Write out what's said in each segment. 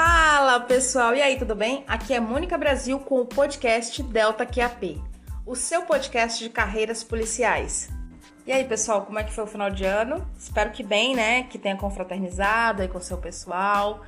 Fala pessoal, e aí, tudo bem? Aqui é Mônica Brasil com o podcast Delta QAP, o seu podcast de carreiras policiais. E aí, pessoal, como é que foi o final de ano? Espero que bem, né? Que tenha confraternizado aí com o seu pessoal.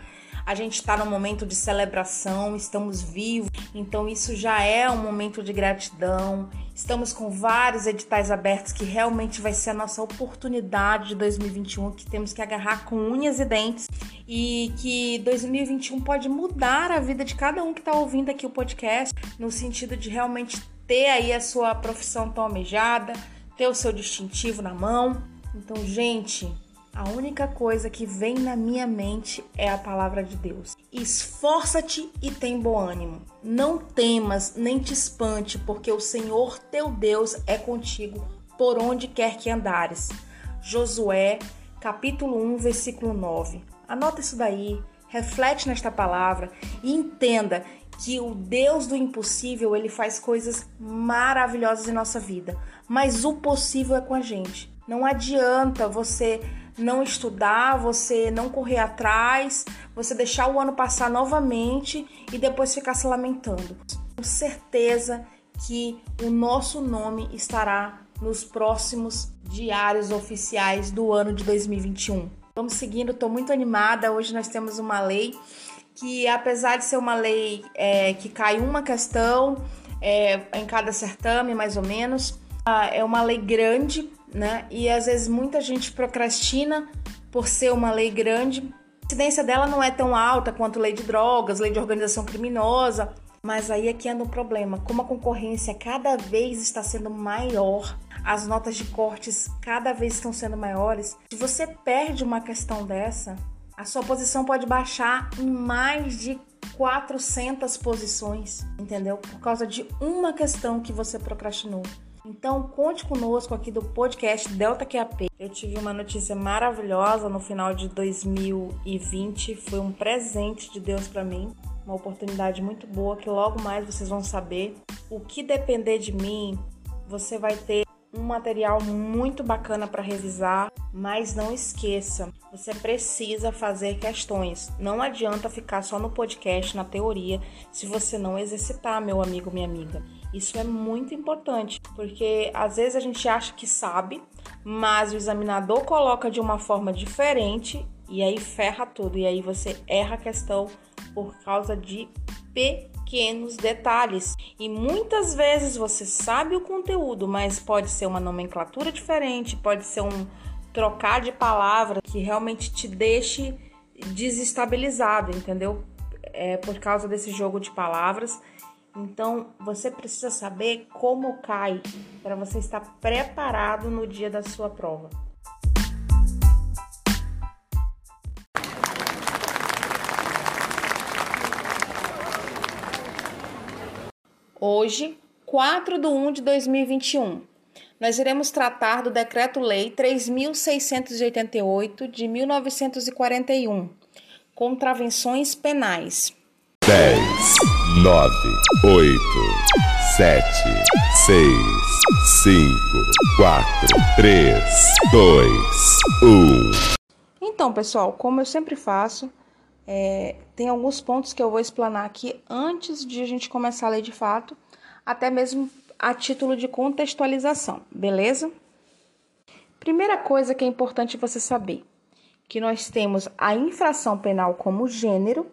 A gente está num momento de celebração, estamos vivos, então isso já é um momento de gratidão. Estamos com vários editais abertos que realmente vai ser a nossa oportunidade de 2021, que temos que agarrar com unhas e dentes e que 2021 pode mudar a vida de cada um que está ouvindo aqui o podcast, no sentido de realmente ter aí a sua profissão tão almejada, ter o seu distintivo na mão. Então, gente, a única coisa que vem na minha mente é a palavra de Deus. Esforça-te e tem bom ânimo. Não temas nem te espante, porque o Senhor teu Deus é contigo por onde quer que andares. Josué, capítulo 1, versículo 9. Anota isso daí, reflete nesta palavra e entenda que o Deus do impossível, ele faz coisas maravilhosas em nossa vida, mas o possível é com a gente. Não adianta você não estudar, você não correr atrás, você deixar o ano passar novamente e depois ficar se lamentando. Com certeza que o nosso nome estará nos próximos diários oficiais do ano de 2021. Vamos seguindo, estou muito animada. Hoje nós temos uma lei que, apesar de ser uma lei é, que cai uma questão é, em cada certame, mais ou menos, é uma lei grande, né? E às vezes muita gente procrastina por ser uma lei grande. A incidência dela não é tão alta quanto lei de drogas, lei de organização criminosa, mas aí é que anda o problema. Como a concorrência cada vez está sendo maior, as notas de cortes cada vez estão sendo maiores. Se você perde uma questão dessa, a sua posição pode baixar em mais de 400 posições, entendeu? Por causa de uma questão que você procrastinou. Então, conte conosco aqui do podcast Delta QAP. Eu tive uma notícia maravilhosa no final de 2020, foi um presente de Deus para mim, uma oportunidade muito boa que logo mais vocês vão saber. O que depender de mim, você vai ter um material muito bacana para revisar, mas não esqueça, você precisa fazer questões. Não adianta ficar só no podcast, na teoria, se você não exercitar, meu amigo, minha amiga. Isso é muito importante, porque às vezes a gente acha que sabe, mas o examinador coloca de uma forma diferente e aí ferra tudo. E aí você erra a questão por causa de pequenos detalhes. E muitas vezes você sabe o conteúdo, mas pode ser uma nomenclatura diferente, pode ser um trocar de palavra que realmente te deixe desestabilizado, entendeu? É por causa desse jogo de palavras. Então, você precisa saber como cai para você estar preparado no dia da sua prova. Hoje, 4 de 1 de 2021, nós iremos tratar do Decreto-Lei 3.688 de 1941, Contravenções Penais. 10, 9, 8, 7, 6, 5, 4, 3, 2, 1. Então, pessoal, como eu sempre faço, é, tem alguns pontos que eu vou explanar aqui antes de a gente começar a ler de fato, até mesmo a título de contextualização, beleza? Primeira coisa que é importante você saber, que nós temos a infração penal como gênero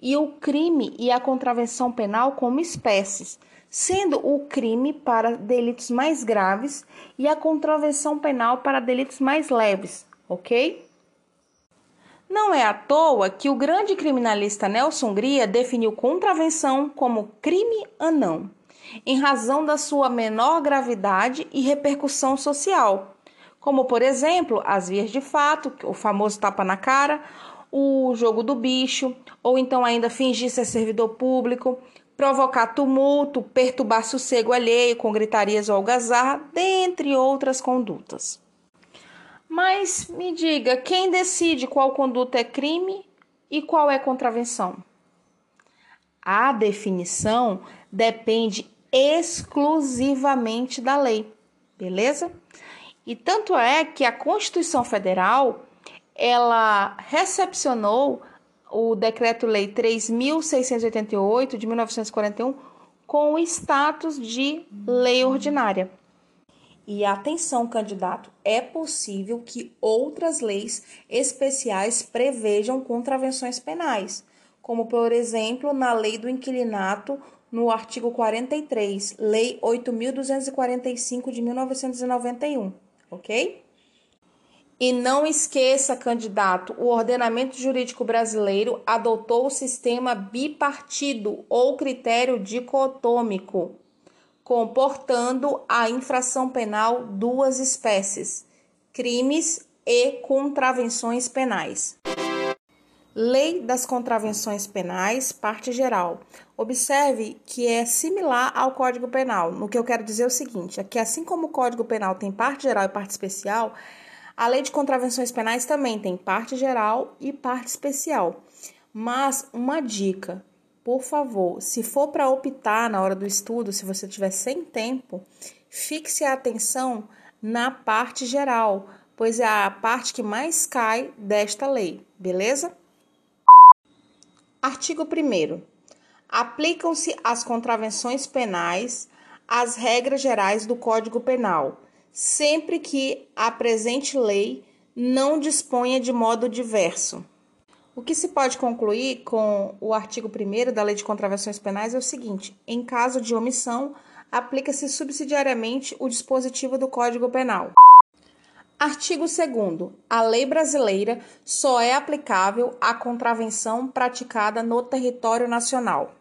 e o crime e a contravenção penal como espécies, sendo o crime para delitos mais graves e a contravenção penal para delitos mais leves, ok? Não é à toa que o grande criminalista Nelson Gria definiu contravenção como crime anão, em razão da sua menor gravidade e repercussão social, como por exemplo as vias de fato, o famoso tapa na cara, o jogo do bicho, ou então ainda fingir ser servidor público, provocar tumulto, perturbar sossego alheio com gritarias ou algazarra, dentre outras condutas. Mas me diga, quem decide qual conduta é crime e qual é contravenção? A definição depende exclusivamente da lei, beleza? E tanto é que a Constituição Federal ela recepcionou o Decreto-Lei 3.688 de 1941 com o status de lei ordinária. E atenção, candidato, é possível que outras leis especiais prevejam contravenções penais, como por exemplo na Lei do Inquilinato, no artigo 43, Lei 8245 de 1991, ok? E não esqueça, candidato, o ordenamento jurídico brasileiro adotou o sistema bipartido ou critério dicotômico comportando a infração penal duas espécies: crimes e contravenções penais. Lei das Contravenções Penais, parte geral. Observe que é similar ao Código Penal. No que eu quero dizer é o seguinte: é que assim como o Código Penal tem parte geral e parte especial, a Lei de Contravenções Penais também tem parte geral e parte especial. Mas uma dica: por favor, se for para optar na hora do estudo, se você tiver sem tempo, fixe a atenção na parte geral, pois é a parte que mais cai desta lei, beleza? Artigo 1. Aplicam-se às contravenções penais as regras gerais do Código Penal, sempre que a presente lei não disponha de modo diverso. O que se pode concluir com o artigo 1 da Lei de Contravenções Penais é o seguinte: em caso de omissão, aplica-se subsidiariamente o dispositivo do Código Penal. Artigo 2. A lei brasileira só é aplicável à contravenção praticada no território nacional.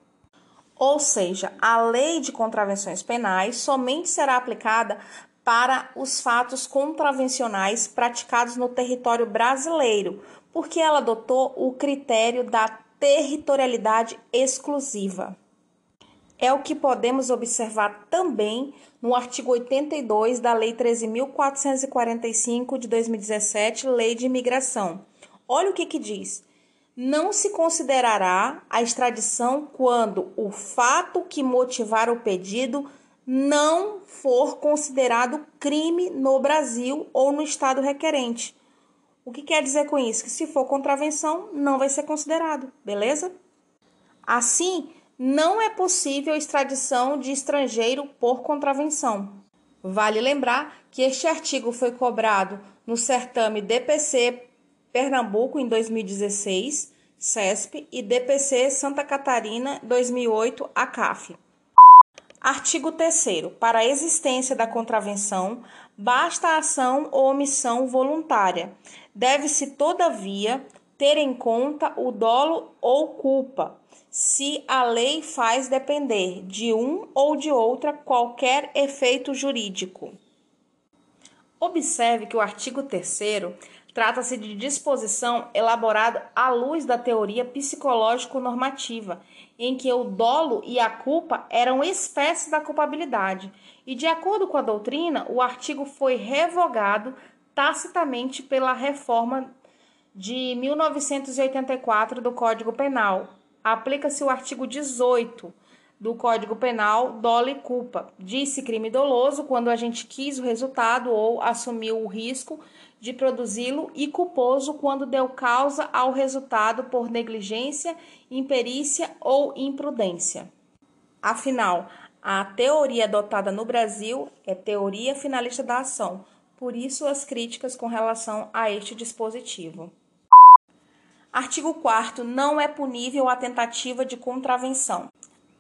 Ou seja, a lei de contravenções penais somente será aplicada para os fatos contravencionais praticados no território brasileiro, porque ela adotou o critério da territorialidade exclusiva. É o que podemos observar também no artigo 82 da Lei 13.445 de 2017, Lei de Imigração. Olha o que, que diz. Não se considerará a extradição quando o fato que motivar o pedido não for considerado crime no Brasil ou no estado requerente o que quer dizer com isso? Que se for contravenção, não vai ser considerado, beleza? Assim, não é possível extradição de estrangeiro por contravenção. Vale lembrar que este artigo foi cobrado no certame DPC Pernambuco em 2016, CESP, e DPC Santa Catarina 2008, ACAF. Artigo 3 Para a existência da contravenção, basta a ação ou omissão voluntária. Deve-se, todavia, ter em conta o dolo ou culpa, se a lei faz depender de um ou de outra qualquer efeito jurídico. Observe que o artigo 3 trata-se de disposição elaborada à luz da teoria psicológico-normativa em que o dolo e a culpa eram espécies da culpabilidade, e de acordo com a doutrina, o artigo foi revogado tacitamente pela reforma de 1984 do Código Penal. Aplica-se o artigo 18 do Código Penal, dolo e culpa. Disse crime doloso quando a gente quis o resultado ou assumiu o risco de produzi-lo e culposo quando deu causa ao resultado por negligência, imperícia ou imprudência. Afinal, a teoria adotada no Brasil é teoria finalista da ação, por isso as críticas com relação a este dispositivo. Artigo 4 não é punível a tentativa de contravenção.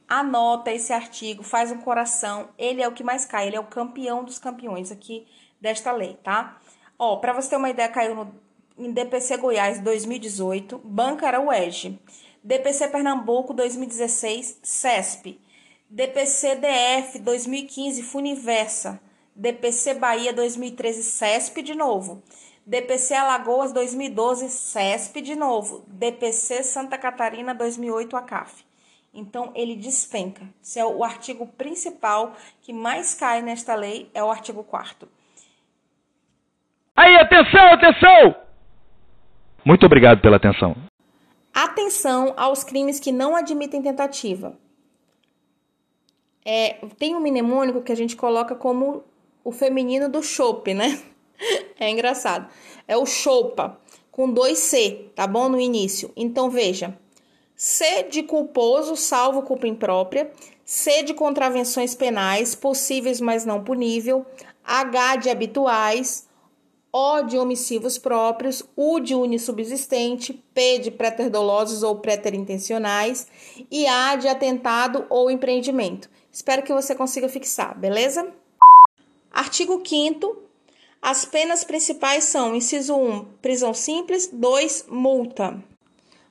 Anota esse artigo, faz um coração, ele é o que mais cai, ele é o campeão dos campeões aqui desta lei, tá? Ó, para você ter uma ideia, caiu no, em DPC Goiás 2018, Banca era UEG. DPC Pernambuco 2016, CESP. DPC DF 2015, Funiversa. DPC Bahia 2013, CESP de novo. DPC Alagoas 2012, CESP de novo. DPC Santa Catarina 2008, ACAF. Então, ele despenca. Se é o artigo principal que mais cai nesta lei, é o artigo 4 Aí, atenção, atenção! Muito obrigado pela atenção. Atenção aos crimes que não admitem tentativa. É, tem um mnemônico que a gente coloca como o feminino do chope, né? É engraçado. É o chopa. com dois C, tá bom? No início. Então veja: C de culposo, salvo culpa imprópria. C de contravenções penais, possíveis, mas não punível. H de habituais. O de omissivos próprios, U de unissubsistente, P de préter-dolosos ou préter-intencionais e A de atentado ou empreendimento. Espero que você consiga fixar, beleza? Artigo 5 As penas principais são: inciso 1, prisão simples, 2, multa.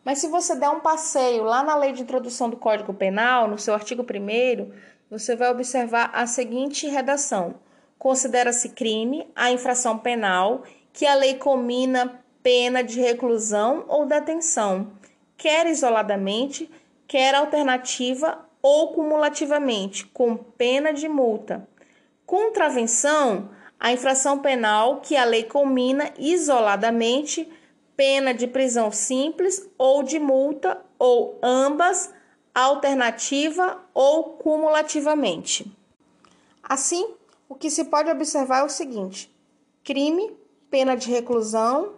Mas se você der um passeio lá na lei de introdução do Código Penal, no seu artigo 1, você vai observar a seguinte redação: considera-se crime a infração penal que a lei comina pena de reclusão ou detenção, quer isoladamente, quer alternativa ou cumulativamente, com pena de multa. Contravenção, a infração penal que a lei comina isoladamente, pena de prisão simples ou de multa, ou ambas, alternativa ou cumulativamente. Assim, o que se pode observar é o seguinte: crime, pena de reclusão,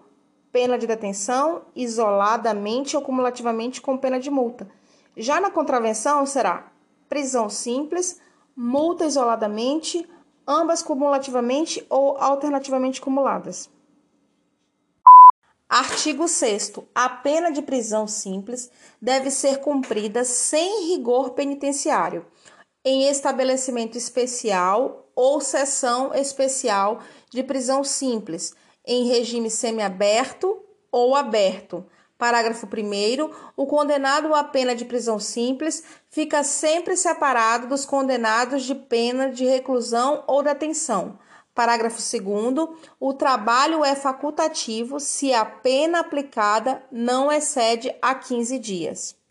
pena de detenção, isoladamente ou cumulativamente com pena de multa. Já na contravenção será prisão simples, multa isoladamente, ambas cumulativamente ou alternativamente cumuladas. Artigo 6. A pena de prisão simples deve ser cumprida sem rigor penitenciário, em estabelecimento especial ou seção especial de prisão simples, em regime semiaberto ou aberto. Parágrafo 1. O condenado à pena de prisão simples fica sempre separado dos condenados de pena de reclusão ou detenção. Parágrafo 2. O trabalho é facultativo se a pena aplicada não excede a 15 dias.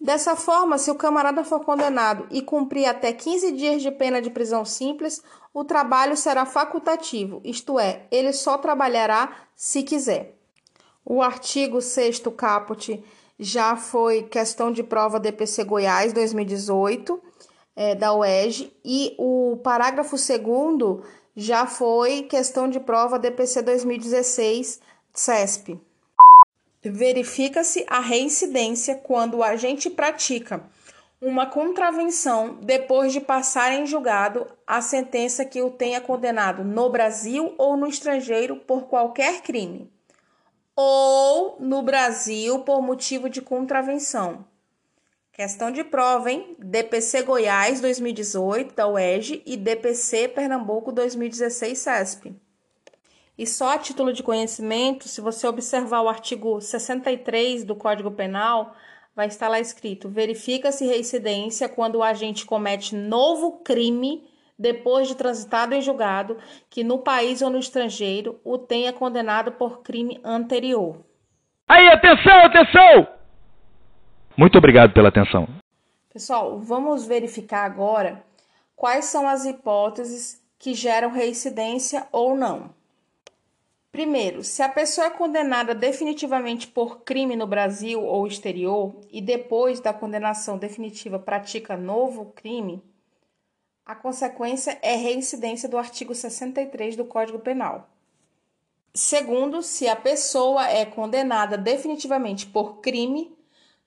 Dessa forma, se o camarada for condenado e cumprir até 15 dias de pena de prisão simples, o trabalho será facultativo, isto é, ele só trabalhará se quiser. O artigo 6 caput já foi questão de prova DPC Goiás 2018, é, da UERJ, e o parágrafo 2 já foi questão de prova DPC 2016, CESP. Verifica-se a reincidência quando o agente pratica uma contravenção depois de passar em julgado a sentença que o tenha condenado no Brasil ou no estrangeiro por qualquer crime, ou no Brasil por motivo de contravenção. Questão de prova, hein? DPC Goiás 2018 da UERJ e DPC Pernambuco 2016 CESP. E só a título de conhecimento, se você observar o artigo 63 do Código Penal, vai estar lá escrito: verifica-se reincidência quando o agente comete novo crime depois de transitado em julgado que no país ou no estrangeiro o tenha condenado por crime anterior. Aí, atenção, atenção! Muito obrigado pela atenção. Pessoal, vamos verificar agora quais são as hipóteses que geram reincidência ou não. Primeiro, se a pessoa é condenada definitivamente por crime no Brasil ou exterior e depois da condenação definitiva pratica novo crime, a consequência é reincidência do artigo 63 do Código Penal. Segundo, se a pessoa é condenada definitivamente por crime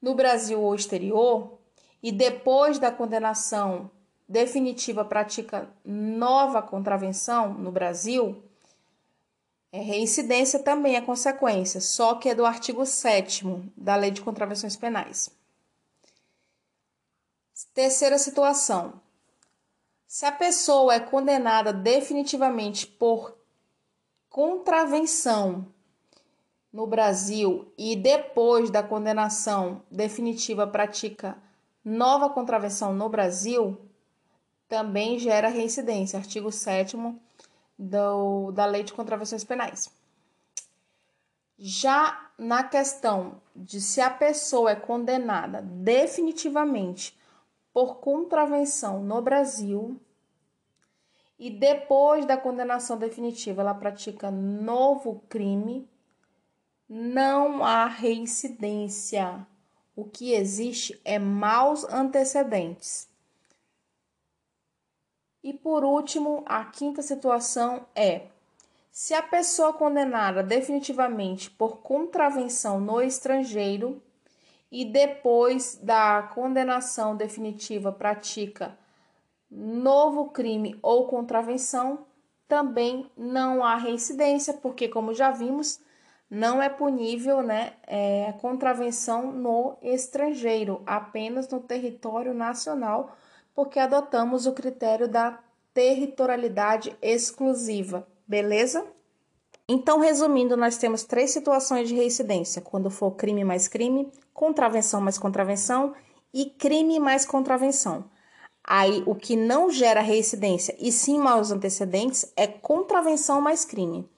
no Brasil ou exterior e depois da condenação definitiva pratica nova contravenção no Brasil, é, reincidência também é consequência, só que é do artigo 7 da Lei de Contravenções Penais. Terceira situação. Se a pessoa é condenada definitivamente por contravenção no Brasil e depois da condenação definitiva pratica nova contravenção no Brasil, também gera reincidência. Artigo 7 do, da Lei de Contravenções Penais. Já na questão de se a pessoa é condenada definitivamente por contravenção no Brasil e depois da condenação definitiva ela pratica novo crime, não há reincidência. O que existe é maus antecedentes. E por último, a quinta situação é Se a pessoa condenada definitivamente por contravenção no estrangeiro e depois da condenação definitiva pratica novo crime ou contravenção, também não há reincidência, porque, como já vimos, não é punível né, é, contravenção no estrangeiro, apenas no território nacional, porque adotamos o critério da territorialidade exclusiva, beleza? Então, resumindo, nós temos três situações de reincidência: quando for crime mais crime, contravenção mais contravenção e crime mais contravenção. Aí, o que não gera reincidência e sim maus antecedentes é contravenção mais crime.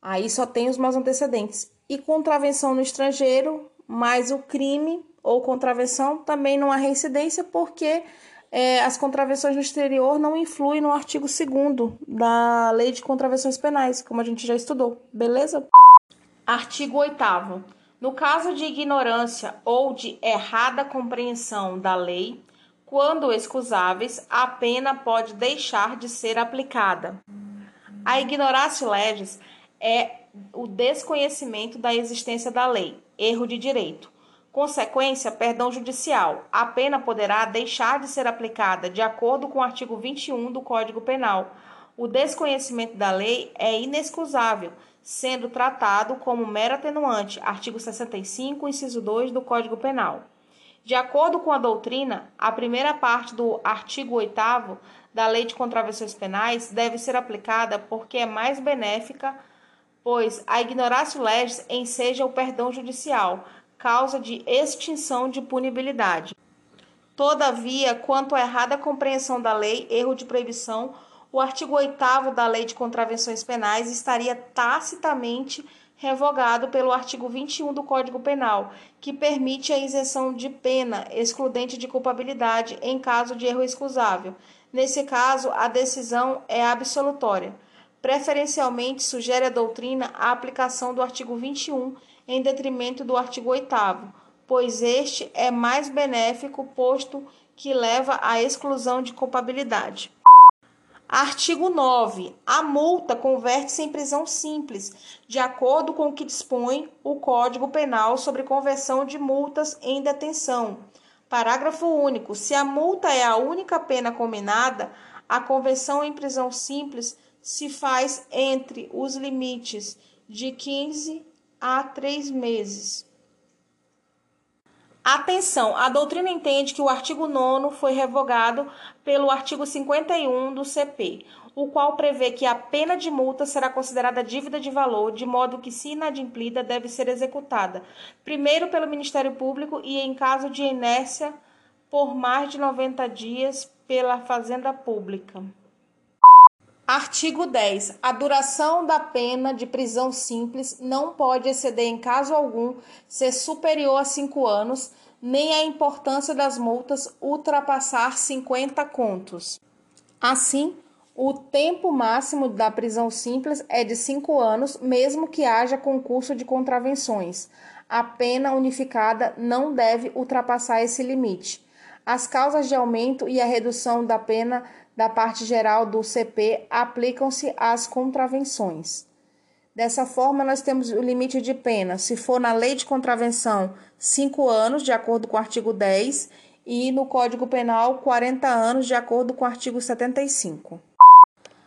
Aí só tem os maus antecedentes. E contravenção no estrangeiro, mais o crime ou contravenção, também não há reincidência, porque é, as contravenções no exterior não influem no artigo 2 da Lei de Contravenções Penais, como a gente já estudou, beleza? Artigo 8. No caso de ignorância ou de errada compreensão da lei, quando excusáveis, a pena pode deixar de ser aplicada. A ignoratio legis é o desconhecimento da existência da lei, erro de direito. Consequência, perdão judicial. A pena poderá deixar de ser aplicada de acordo com o artigo 21 do Código Penal. O desconhecimento da lei é inexcusável, sendo tratado como mera atenuante, artigo 65, inciso 2 do Código Penal. De acordo com a doutrina, a primeira parte do artigo 8 da Lei de Contravenções Penais deve ser aplicada porque é mais benéfica pois a ignoratio legis enseja o perdão judicial, causa de extinção de punibilidade. Todavia, quanto à errada compreensão da lei, erro de proibição, o artigo 8 da Lei de Contravenções Penais estaria tacitamente revogado pelo artigo 21 do Código Penal, que permite a isenção de pena excludente de culpabilidade em caso de erro excusável. Nesse caso, a decisão é absolutória. Preferencialmente, sugere a doutrina a aplicação do artigo 21 em detrimento do artigo 8, pois este é mais benéfico, posto que leva à exclusão de culpabilidade. Artigo 9. A multa converte-se em prisão simples, de acordo com o que dispõe o Código Penal sobre conversão de multas em detenção. Parágrafo único. Se a multa é a única pena combinada, a conversão em prisão simples se faz entre os limites de 15 a 3 meses. Atenção, a doutrina entende que o artigo 9 foi revogado pelo artigo 51 do CP, o qual prevê que a pena de multa será considerada dívida de valor, de modo que, se inadimplida, deve ser executada, primeiro pelo Ministério Público e, em caso de inércia, por mais de 90 dias pela Fazenda Pública. Artigo 10. A duração da pena de prisão simples não pode exceder, em caso algum, ser superior a cinco anos, nem a importância das multas ultrapassar 50 contos. Assim, o tempo máximo da prisão simples é de cinco anos, mesmo que haja concurso de contravenções. A pena unificada não deve ultrapassar esse limite. As causas de aumento e a redução da pena da parte geral do CP aplicam-se às contravenções. Dessa forma, nós temos o limite de pena, se for na lei de contravenção, 5 anos, de acordo com o artigo 10, e no Código Penal, 40 anos, de acordo com o artigo 75.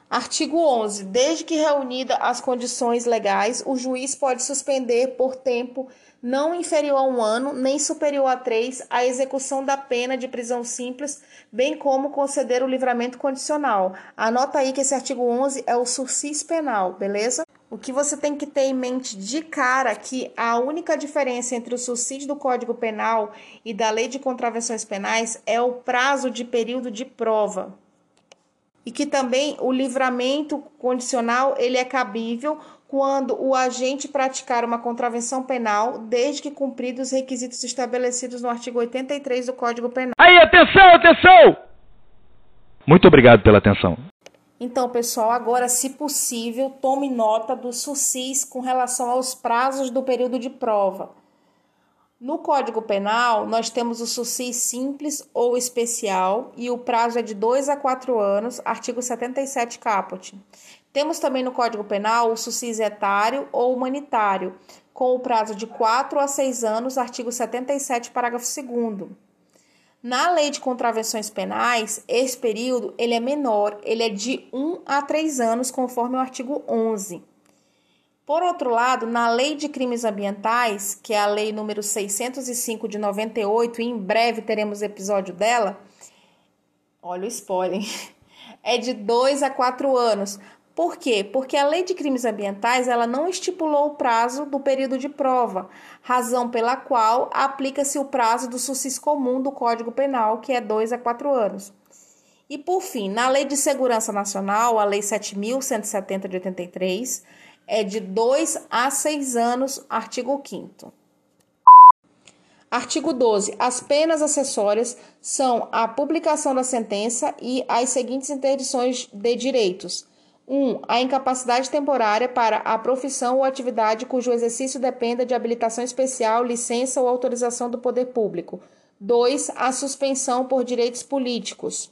Artigo 11. Desde que reunida as condições legais, o juiz pode suspender por tempo não inferior a um ano, nem superior a três, a execução da pena de prisão simples, bem como conceder o livramento condicional. Anota aí que esse artigo 11 é o sursis penal, beleza? O que você tem que ter em mente de cara que a única diferença entre o suicídio do Código Penal e da Lei de Contravenções Penais é o prazo de período de prova. E que também o livramento condicional ele é cabível quando o agente praticar uma contravenção penal, desde que cumpridos os requisitos estabelecidos no artigo 83 do Código Penal. Aí, atenção, atenção! Muito obrigado pela atenção. Então, pessoal, agora, se possível, tome nota do SUSIS com relação aos prazos do período de prova. No Código Penal, nós temos o SUSIS simples ou especial e o prazo é de 2 a 4 anos, artigo 77 caput. Temos também no Código Penal o sucis etário ou humanitário, com o prazo de 4 a 6 anos, artigo 77, parágrafo 2 na lei de contravenções penais, esse período ele é menor, ele é de 1 a 3 anos, conforme o artigo 11. Por outro lado, na lei de crimes ambientais, que é a lei número 605 de 98, e em breve teremos episódio dela, olha o spoiler, é de 2 a 4 anos. Por quê? Porque a lei de crimes ambientais ela não estipulou o prazo do período de prova, razão pela qual aplica-se o prazo do sucis comum do Código Penal, que é 2 a 4 anos. E por fim, na Lei de Segurança Nacional, a Lei 7170 de 83, é de 2 a 6 anos, artigo 5 Artigo 12. As penas acessórias são a publicação da sentença e as seguintes interdições de direitos: 1. A incapacidade temporária para a profissão ou atividade cujo exercício dependa de habilitação especial, licença ou autorização do poder público. 2. A suspensão por direitos políticos.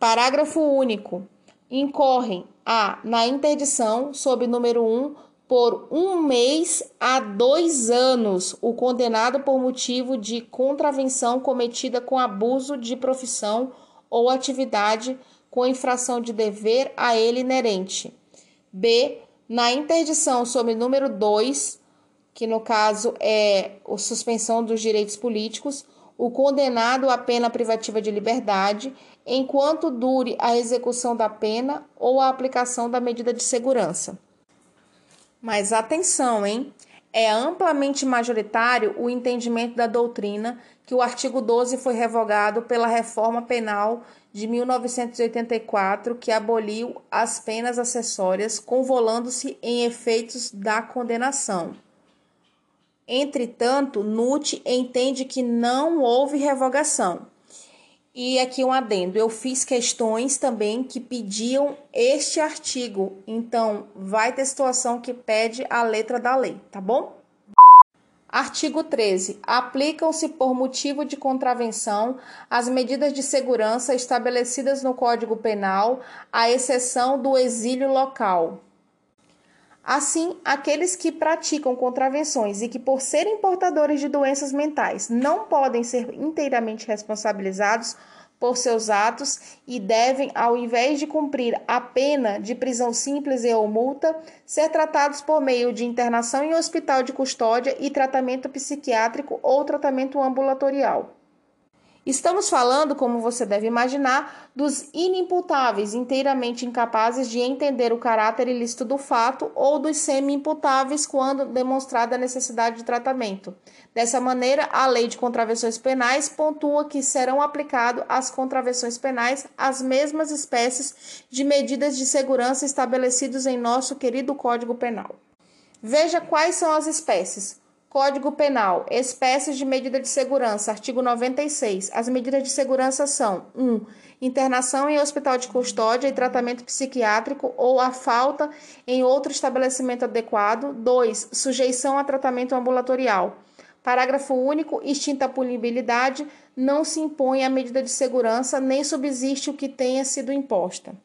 Parágrafo único. Incorrem a na interdição, sob número 1, por um mês a dois anos, o condenado por motivo de contravenção cometida com abuso de profissão ou atividade com infração de dever a ele inerente. B. Na interdição sob número 2, que no caso é a suspensão dos direitos políticos, o condenado à pena privativa de liberdade, enquanto dure a execução da pena ou a aplicação da medida de segurança. Mas atenção, hein? É amplamente majoritário o entendimento da doutrina que o artigo 12 foi revogado pela reforma penal de 1984, que aboliu as penas acessórias, convolando-se em efeitos da condenação. Entretanto, NUT entende que não houve revogação. E aqui um adendo, eu fiz questões também que pediam este artigo, então vai ter situação que pede a letra da lei, tá bom? Artigo 13. Aplicam-se por motivo de contravenção as medidas de segurança estabelecidas no Código Penal, à exceção do exílio local. Assim, aqueles que praticam contravenções e que, por serem portadores de doenças mentais, não podem ser inteiramente responsabilizados por seus atos e devem, ao invés de cumprir a pena de prisão simples e ou multa, ser tratados por meio de internação em hospital de custódia e tratamento psiquiátrico ou tratamento ambulatorial. Estamos falando, como você deve imaginar, dos inimputáveis, inteiramente incapazes de entender o caráter ilícito do fato, ou dos semi-imputáveis quando demonstrada a necessidade de tratamento. Dessa maneira, a Lei de Contravenções Penais pontua que serão aplicadas às contravenções penais as mesmas espécies de medidas de segurança estabelecidos em nosso querido Código Penal. Veja quais são as espécies Código Penal, espécies de medida de segurança, artigo 96. As medidas de segurança são: 1. Um, internação em hospital de custódia e tratamento psiquiátrico ou a falta em outro estabelecimento adequado. 2. Sujeição a tratamento ambulatorial. Parágrafo único. Extinta a punibilidade, não se impõe a medida de segurança nem subsiste o que tenha sido imposta.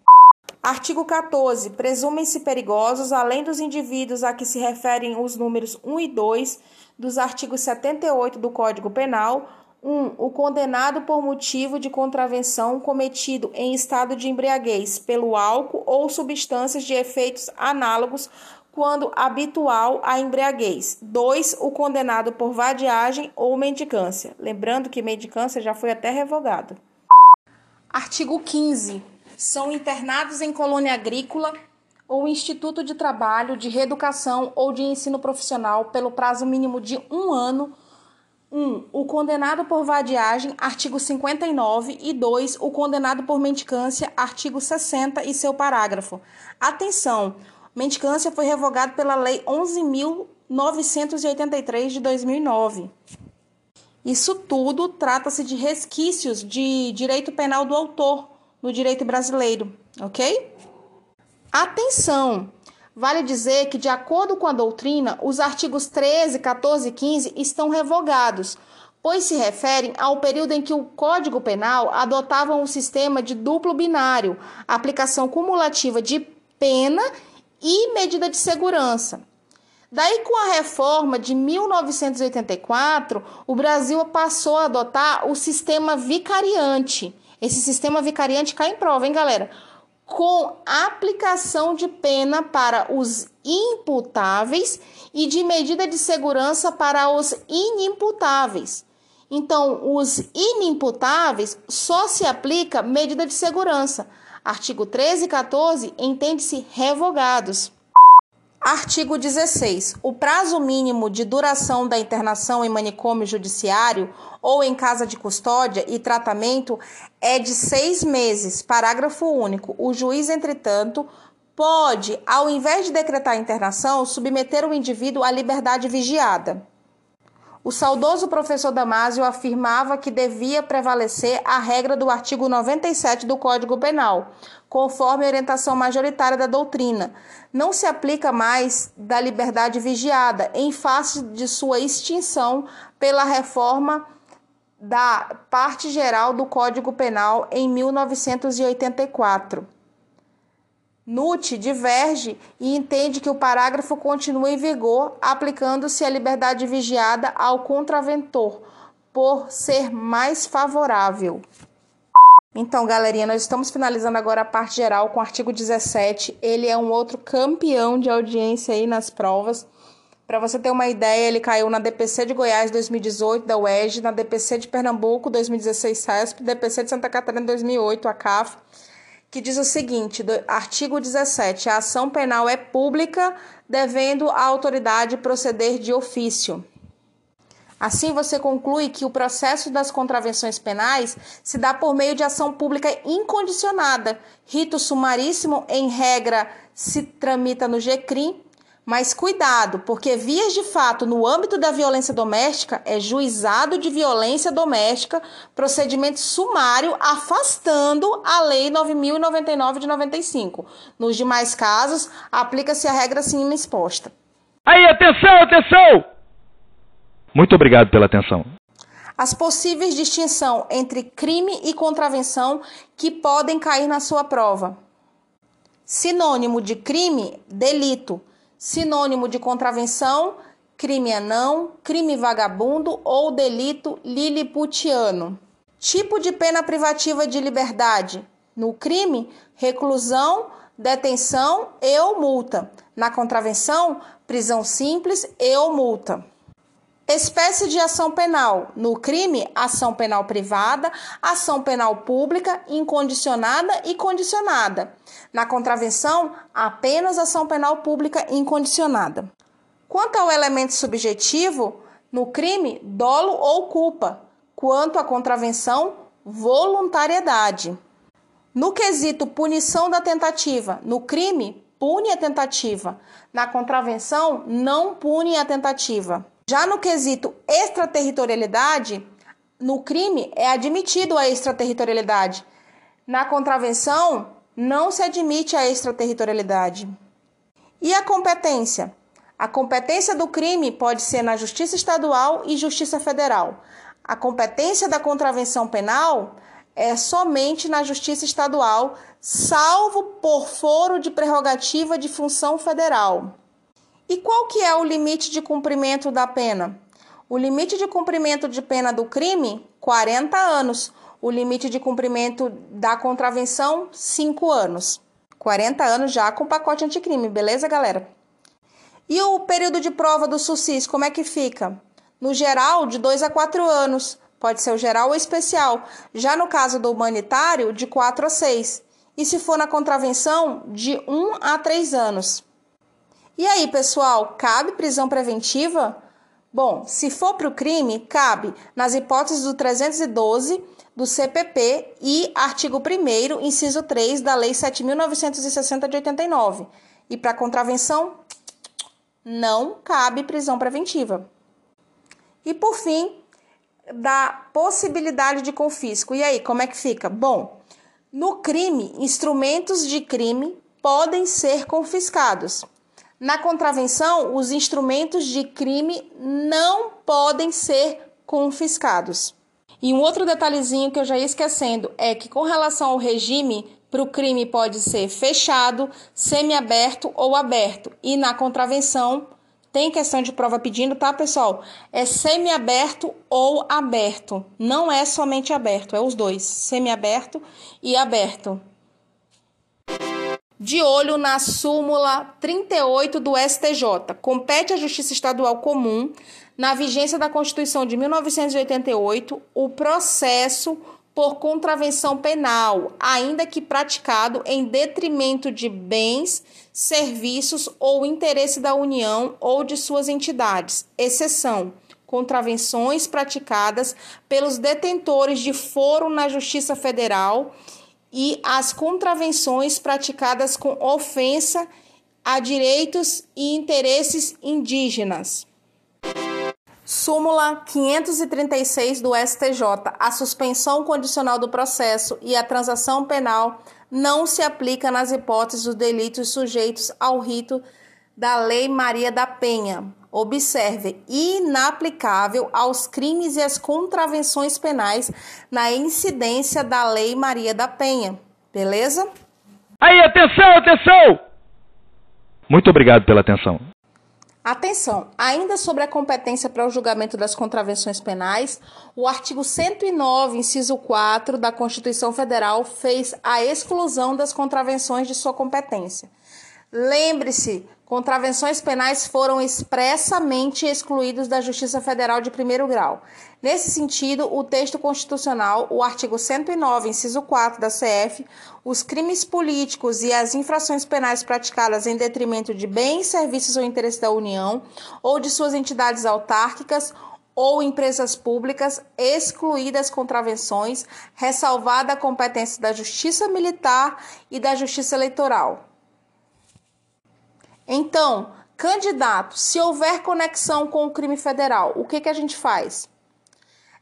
Artigo 14. Presumem-se perigosos, além dos indivíduos a que se referem os números 1 e 2 dos artigos 78 do Código Penal, 1. Um, o condenado por motivo de contravenção cometido em estado de embriaguez pelo álcool ou substâncias de efeitos análogos quando habitual à embriaguez. 2. O condenado por vadiagem ou mendicância. Lembrando que mendicância já foi até revogado. Artigo 15 são internados em colônia agrícola ou instituto de trabalho, de reeducação ou de ensino profissional pelo prazo mínimo de um ano. 1. Um, o condenado por vadiagem, artigo 59, e 2. O condenado por mendicância, artigo 60 e seu parágrafo. Atenção! Mendicância foi revogado pela Lei 11.983 de 2009. Isso tudo trata-se de resquícios de direito penal do autor no direito brasileiro, ok? Atenção! Vale dizer que, de acordo com a doutrina, os artigos 13, 14 e 15 estão revogados, pois se referem ao período em que o Código Penal adotava um sistema de duplo binário, aplicação cumulativa de pena e medida de segurança. Daí, com a reforma de 1984, o Brasil passou a adotar o sistema vicariante. Esse sistema vicariante cai em prova, hein, galera? Com aplicação de pena para os imputáveis e de medida de segurança para os inimputáveis. Então, os inimputáveis só se aplica medida de segurança. Artigo 13 e 14 entende-se revogados. Artigo 16. O prazo mínimo de duração da internação em manicômio judiciário ou em casa de custódia e tratamento é de seis meses. Parágrafo único. O juiz, entretanto, pode, ao invés de decretar a internação, submeter o indivíduo à liberdade vigiada. O saudoso professor Damásio afirmava que devia prevalecer a regra do artigo 97 do Código Penal, conforme a orientação majoritária da doutrina. Não se aplica mais da liberdade vigiada, em face de sua extinção pela reforma da parte geral do Código Penal em 1984. NUT diverge e entende que o parágrafo continua em vigor, aplicando-se a liberdade vigiada ao contraventor, por ser mais favorável. Então, galerinha, nós estamos finalizando agora a parte geral com o artigo 17. Ele é um outro campeão de audiência aí nas provas. Para você ter uma ideia, ele caiu na DPC de Goiás 2018 da UERJ, na DPC de Pernambuco 2016 CESP, DPC de Santa Catarina 2008 a CAF que diz o seguinte, do artigo 17, a ação penal é pública, devendo a autoridade proceder de ofício. Assim, você conclui que o processo das contravenções penais se dá por meio de ação pública incondicionada. Rito sumaríssimo, em regra, se tramita no GCRIM, mas cuidado, porque vias de fato no âmbito da violência doméstica é juizado de violência doméstica, procedimento sumário afastando a lei 9099 de 95. Nos demais casos, aplica-se a regra acima exposta. Aí, atenção, atenção! Muito obrigado pela atenção. As possíveis distinção entre crime e contravenção que podem cair na sua prova. Sinônimo de crime, delito sinônimo de contravenção, crime anão, crime vagabundo ou delito liliputiano. Tipo de pena privativa de liberdade: no crime, reclusão, detenção e ou multa. Na contravenção, prisão simples e ou multa. Espécie de ação penal. No crime, ação penal privada, ação penal pública, incondicionada e condicionada. Na contravenção, apenas ação penal pública incondicionada. Quanto ao elemento subjetivo, no crime, dolo ou culpa. Quanto à contravenção, voluntariedade. No quesito punição da tentativa, no crime, pune a tentativa. Na contravenção, não pune a tentativa. Já no quesito extraterritorialidade, no crime é admitido a extraterritorialidade. Na contravenção, não se admite a extraterritorialidade. E a competência? A competência do crime pode ser na Justiça Estadual e Justiça Federal. A competência da contravenção penal é somente na Justiça Estadual, salvo por foro de prerrogativa de função federal. E qual que é o limite de cumprimento da pena? O limite de cumprimento de pena do crime, 40 anos. O limite de cumprimento da contravenção, 5 anos. 40 anos já com pacote anticrime, beleza, galera? E o período de prova do SUSIS, como é que fica? No geral, de 2 a 4 anos. Pode ser o geral ou especial. Já no caso do humanitário, de 4 a 6. E se for na contravenção, de 1 a 3 anos. E aí, pessoal, cabe prisão preventiva? Bom, se for para o crime, cabe nas hipóteses do 312 do CPP e artigo 1 inciso 3 da Lei 7.960 de 89. E para contravenção, não cabe prisão preventiva. E por fim, da possibilidade de confisco. E aí, como é que fica? Bom, no crime, instrumentos de crime podem ser confiscados. Na contravenção, os instrumentos de crime não podem ser confiscados. E um outro detalhezinho que eu já ia esquecendo é que, com relação ao regime Para o crime pode ser fechado, semiaberto ou aberto. E na contravenção tem questão de prova pedindo, tá, pessoal? É semiaberto ou aberto. Não é somente aberto, é os dois, semiaberto e aberto. De olho na súmula 38 do STJ. Compete à Justiça Estadual Comum, na vigência da Constituição de 1988, o processo por contravenção penal, ainda que praticado em detrimento de bens, serviços ou interesse da União ou de suas entidades, exceção contravenções praticadas pelos detentores de foro na Justiça Federal e as contravenções praticadas com ofensa a direitos e interesses indígenas. Súmula 536 do STJ. A suspensão condicional do processo e a transação penal não se aplica nas hipóteses dos delitos sujeitos ao rito da Lei Maria da Penha. Observe, inaplicável aos crimes e às contravenções penais na incidência da Lei Maria da Penha. Beleza? Aí, atenção, atenção! Muito obrigado pela atenção. Atenção, ainda sobre a competência para o julgamento das contravenções penais, o artigo 109, inciso 4 da Constituição Federal fez a exclusão das contravenções de sua competência. Lembre-se, contravenções penais foram expressamente excluídos da Justiça Federal de primeiro grau. Nesse sentido, o texto constitucional, o artigo 109, inciso 4 da CF, os crimes políticos e as infrações penais praticadas em detrimento de bens, serviços ou interesses da União ou de suas entidades autárquicas ou empresas públicas, excluídas contravenções, ressalvada a competência da Justiça Militar e da Justiça Eleitoral. Então, candidato, se houver conexão com o crime federal, o que, que a gente faz?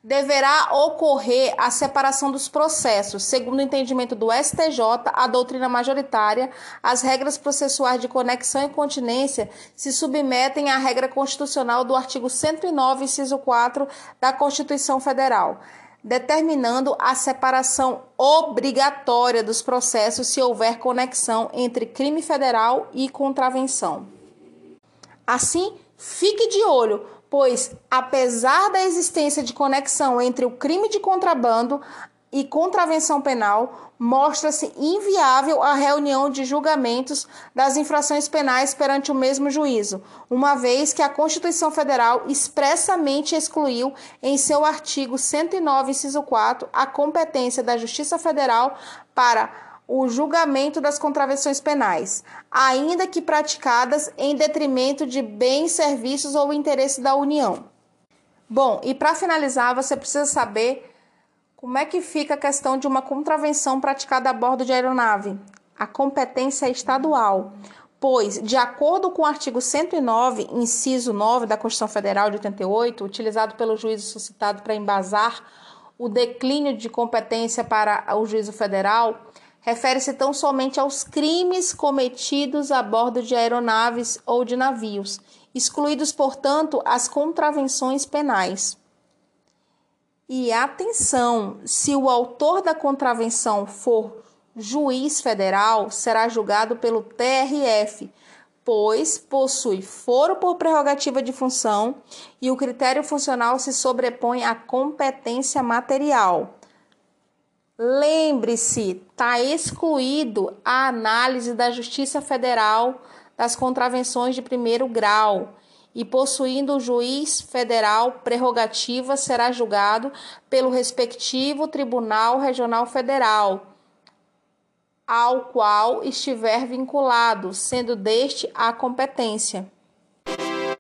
Deverá ocorrer a separação dos processos, segundo o entendimento do STJ, a doutrina majoritária, as regras processuais de conexão e continência se submetem à regra constitucional do artigo 109, inciso 4 da Constituição Federal determinando a separação obrigatória dos processos se houver conexão entre crime federal e contravenção. Assim, fique de olho, pois, apesar da existência de conexão entre o crime de contrabando e contravenção penal, mostra-se inviável a reunião de julgamentos das infrações penais perante o mesmo juízo, uma vez que a Constituição Federal expressamente excluiu em seu artigo 109, inciso 4, a competência da Justiça Federal para o julgamento das contravenções penais, ainda que praticadas em detrimento de bens, serviços ou interesse da União. Bom, e para finalizar, você precisa saber como é que fica a questão de uma contravenção praticada a bordo de aeronave? A competência é estadual, pois, de acordo com o artigo 109, inciso 9 da Constituição Federal de 88, utilizado pelo juízo suscitado para embasar o declínio de competência para o juízo federal, refere-se tão somente aos crimes cometidos a bordo de aeronaves ou de navios, excluídos, portanto, as contravenções penais. E atenção, se o autor da contravenção for juiz federal, será julgado pelo TRF, pois possui foro por prerrogativa de função e o critério funcional se sobrepõe à competência material. Lembre-se, está excluído a análise da Justiça Federal das contravenções de primeiro grau e possuindo o juiz federal prerrogativa será julgado pelo respectivo Tribunal Regional Federal ao qual estiver vinculado, sendo deste a competência.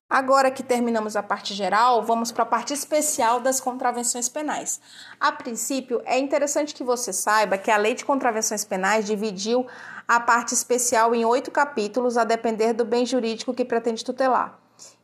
Agora que terminamos a parte geral, vamos para a parte especial das contravenções penais. A princípio, é interessante que você saiba que a Lei de Contravenções Penais dividiu a parte especial em oito capítulos, a depender do bem jurídico que pretende tutelar.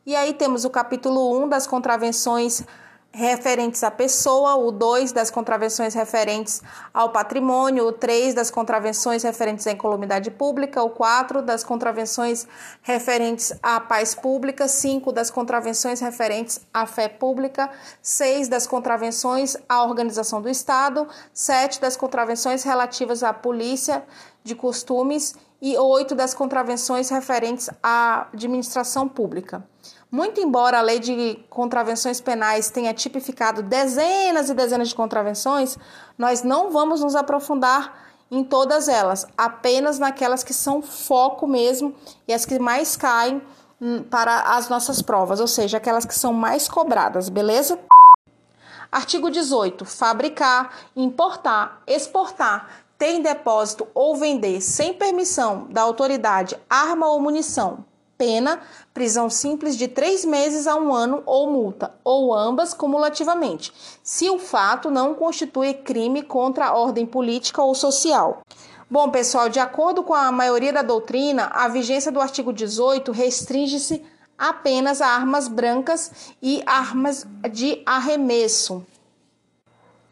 E aí temos o capítulo 1 das contravenções referentes à pessoa, o 2 das contravenções referentes ao patrimônio, o 3 das contravenções referentes à incolumidade pública, o 4 das contravenções referentes à paz pública, 5 das contravenções referentes à fé pública, 6 das contravenções à organização do Estado, 7 das contravenções relativas à polícia de costumes e 8 das contravenções referentes à administração pública. Muito embora a lei de contravenções penais tenha tipificado dezenas e dezenas de contravenções, nós não vamos nos aprofundar em todas elas, apenas naquelas que são foco mesmo e as que mais caem hum, para as nossas provas, ou seja, aquelas que são mais cobradas, beleza? Artigo 18. Fabricar, importar, exportar, ter em depósito ou vender sem permissão da autoridade arma ou munição pena, prisão simples de três meses a um ano ou multa, ou ambas cumulativamente, se o fato não constitui crime contra a ordem política ou social. Bom, pessoal, de acordo com a maioria da doutrina, a vigência do artigo 18 restringe-se apenas a armas brancas e armas de arremesso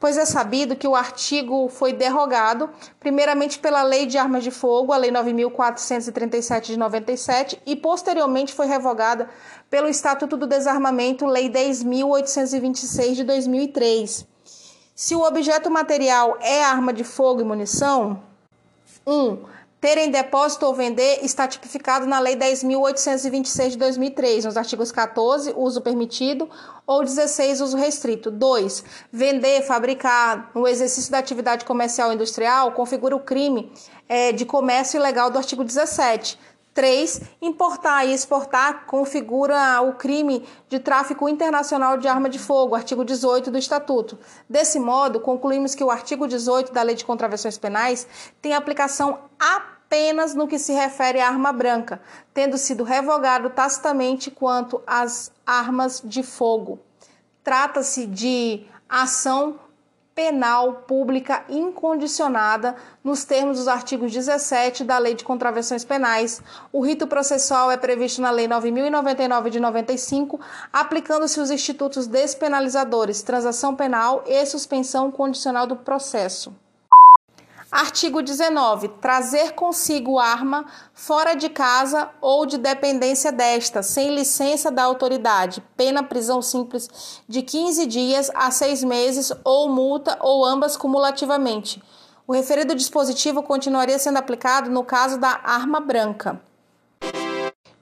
pois é sabido que o artigo foi derrogado, primeiramente pela Lei de Armas de Fogo, a Lei 9.437 de 97, e posteriormente foi revogada pelo Estatuto do Desarmamento, Lei 10.826 de 2003. Se o objeto material é arma de fogo e munição, 1. Um, ter em depósito ou vender está tipificado na Lei 10.826 de 2003, nos artigos 14, uso permitido, ou 16, uso restrito. 2. Vender, fabricar, no exercício da atividade comercial ou industrial, configura o crime é, de comércio ilegal do artigo 17. 3. Importar e exportar configura o crime de tráfico internacional de arma de fogo, artigo 18 do Estatuto. Desse modo, concluímos que o artigo 18 da Lei de Contravenções Penais tem aplicação apenas no que se refere à arma branca, tendo sido revogado tacitamente quanto às armas de fogo. Trata-se de ação penal pública incondicionada nos termos dos artigos 17 da Lei de Contravenções Penais. O rito processual é previsto na Lei 9099 de 95, aplicando-se os institutos despenalizadores, transação penal e suspensão condicional do processo. Artigo 19. Trazer consigo arma fora de casa ou de dependência desta, sem licença da autoridade. Pena prisão simples de 15 dias a 6 meses ou multa ou ambas cumulativamente. O referido dispositivo continuaria sendo aplicado no caso da arma branca.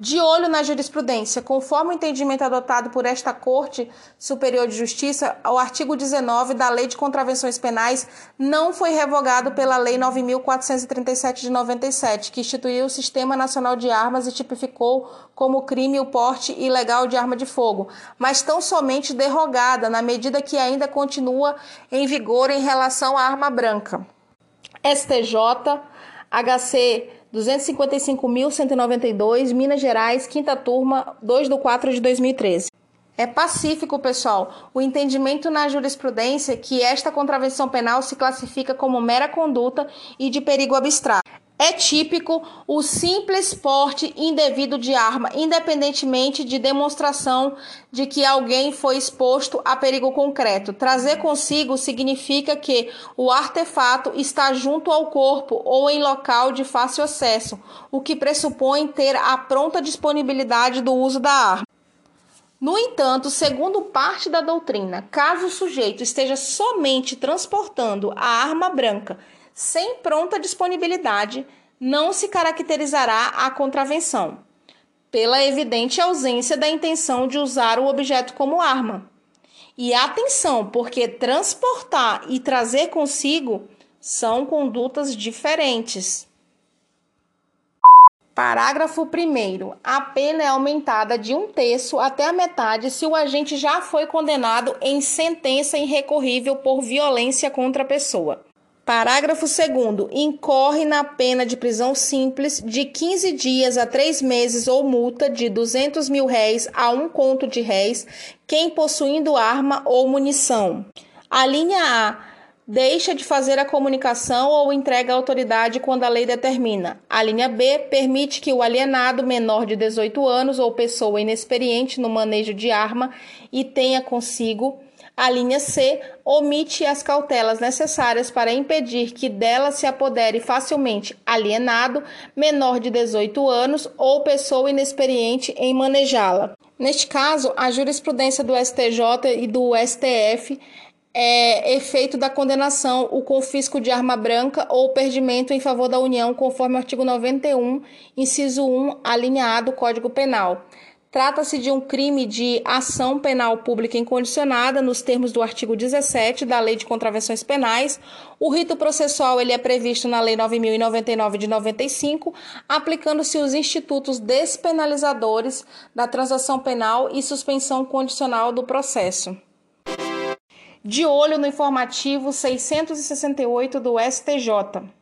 De olho na jurisprudência, conforme o entendimento adotado por esta Corte Superior de Justiça, o artigo 19 da Lei de Contravenções Penais não foi revogado pela Lei 9437 de 97, que instituiu o Sistema Nacional de Armas e tipificou como crime o porte ilegal de arma de fogo, mas tão somente derrogada na medida que ainda continua em vigor em relação à arma branca. STJ, HC 255.192, Minas Gerais, quinta turma, 2 de 4 de 2013. É pacífico, pessoal, o entendimento na jurisprudência que esta contravenção penal se classifica como mera conduta e de perigo abstrato. É típico o simples porte indevido de arma, independentemente de demonstração de que alguém foi exposto a perigo concreto. Trazer consigo significa que o artefato está junto ao corpo ou em local de fácil acesso, o que pressupõe ter a pronta disponibilidade do uso da arma. No entanto, segundo parte da doutrina, caso o sujeito esteja somente transportando a arma branca sem pronta disponibilidade, não se caracterizará a contravenção, pela evidente ausência da intenção de usar o objeto como arma. E atenção, porque transportar e trazer consigo são condutas diferentes. Parágrafo 1. A pena é aumentada de um terço até a metade se o agente já foi condenado em sentença irrecorrível por violência contra a pessoa. Parágrafo 2. Incorre na pena de prisão simples de 15 dias a 3 meses ou multa de 200 mil réis a um conto de réis quem possuindo arma ou munição. A linha A deixa de fazer a comunicação ou entrega à autoridade quando a lei determina. A linha B permite que o alienado menor de 18 anos ou pessoa inexperiente no manejo de arma e tenha consigo A linha C omite as cautelas necessárias para impedir que dela se apodere facilmente alienado, menor de 18 anos ou pessoa inexperiente em manejá-la. Neste caso, a jurisprudência do STJ e do STF é efeito da condenação o confisco de arma branca ou perdimento em favor da União, conforme o artigo 91, inciso 1, alinhado do Código Penal. Trata-se de um crime de ação penal pública incondicionada nos termos do artigo 17 da Lei de Contravenções Penais. O rito processual ele é previsto na Lei 9099 de 95, aplicando-se os institutos despenalizadores da transação penal e suspensão condicional do processo. De olho no informativo 668 do STJ.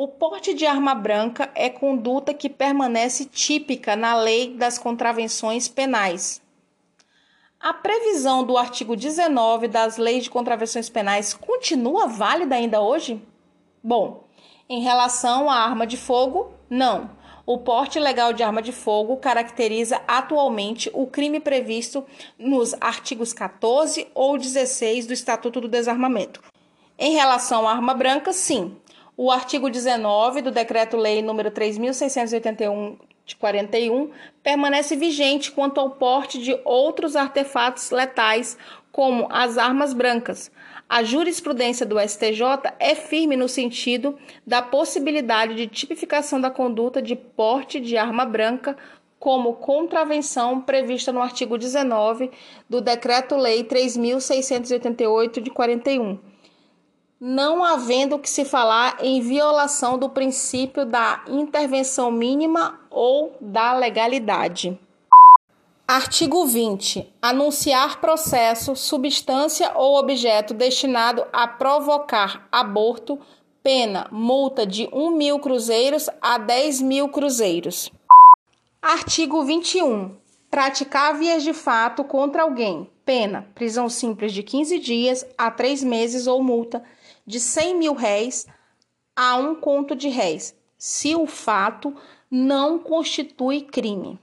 O porte de arma branca é conduta que permanece típica na Lei das Contravenções Penais. A previsão do artigo 19 das Leis de Contravenções Penais continua válida ainda hoje? Bom, em relação à arma de fogo, não. O porte legal de arma de fogo caracteriza atualmente o crime previsto nos artigos 14 ou 16 do Estatuto do Desarmamento. Em relação à arma branca, sim, o artigo 19 do Decreto-Lei nº 3681 de 41 permanece vigente quanto ao porte de outros artefatos letais, como as armas brancas. A jurisprudência do STJ é firme no sentido da possibilidade de tipificação da conduta de porte de arma branca como contravenção prevista no artigo 19 do Decreto-Lei 3688 de 41 não havendo que se falar em violação do princípio da intervenção mínima ou da legalidade. Artigo 20. Anunciar processo, substância ou objeto destinado a provocar aborto, pena, multa de 1 mil cruzeiros a 10 mil cruzeiros. Artigo 21. Praticar vias de fato contra alguém, pena, prisão simples de 15 dias a 3 meses ou multa de 100 mil réis a um conto de réis, se o fato não constitui crime.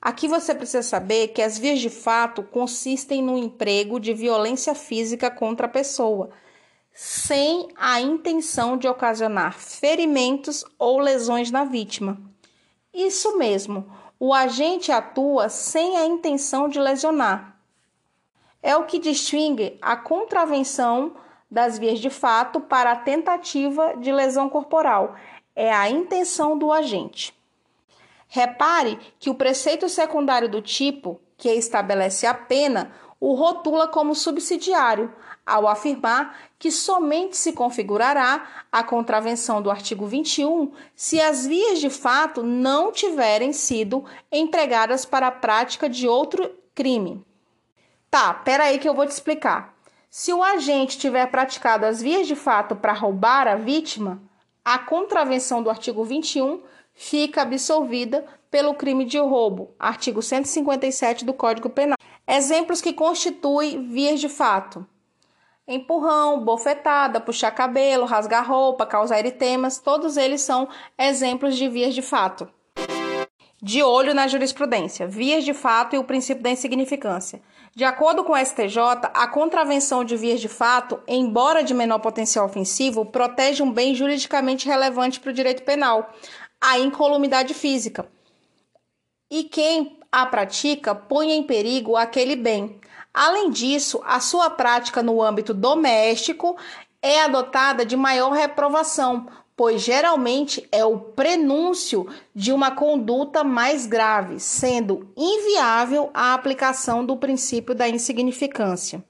Aqui você precisa saber que as vias de fato consistem no emprego de violência física contra a pessoa, sem a intenção de ocasionar ferimentos ou lesões na vítima. Isso mesmo, o agente atua sem a intenção de lesionar. É o que distingue a contravenção das vias de fato para a tentativa de lesão corporal. É a intenção do agente. Repare que o preceito secundário do tipo, que estabelece a pena, o rotula como subsidiário, ao afirmar que somente se configurará a contravenção do artigo 21 se as vias de fato não tiverem sido empregadas para a prática de outro crime. Tá, peraí que eu vou te explicar. Se o agente tiver praticado as vias de fato para roubar a vítima, a contravenção do artigo 21 fica absolvida pelo crime de roubo, artigo 157 do Código Penal. Exemplos que constituem vias de fato: empurrão, bofetada, puxar cabelo, rasgar roupa, causar eritemas, todos eles são exemplos de vias de fato. De olho na jurisprudência, vias de fato e o princípio da insignificância. De acordo com o STJ, a contravenção de vias de fato, embora de menor potencial ofensivo, protege um bem juridicamente relevante para o direito penal, a incolumidade física. E quem a pratica põe em perigo aquele bem. Além disso, a sua prática no âmbito doméstico é adotada de maior reprovação, pois geralmente é o prenúncio de uma conduta mais grave, sendo inviável a aplicação do princípio da insignificância.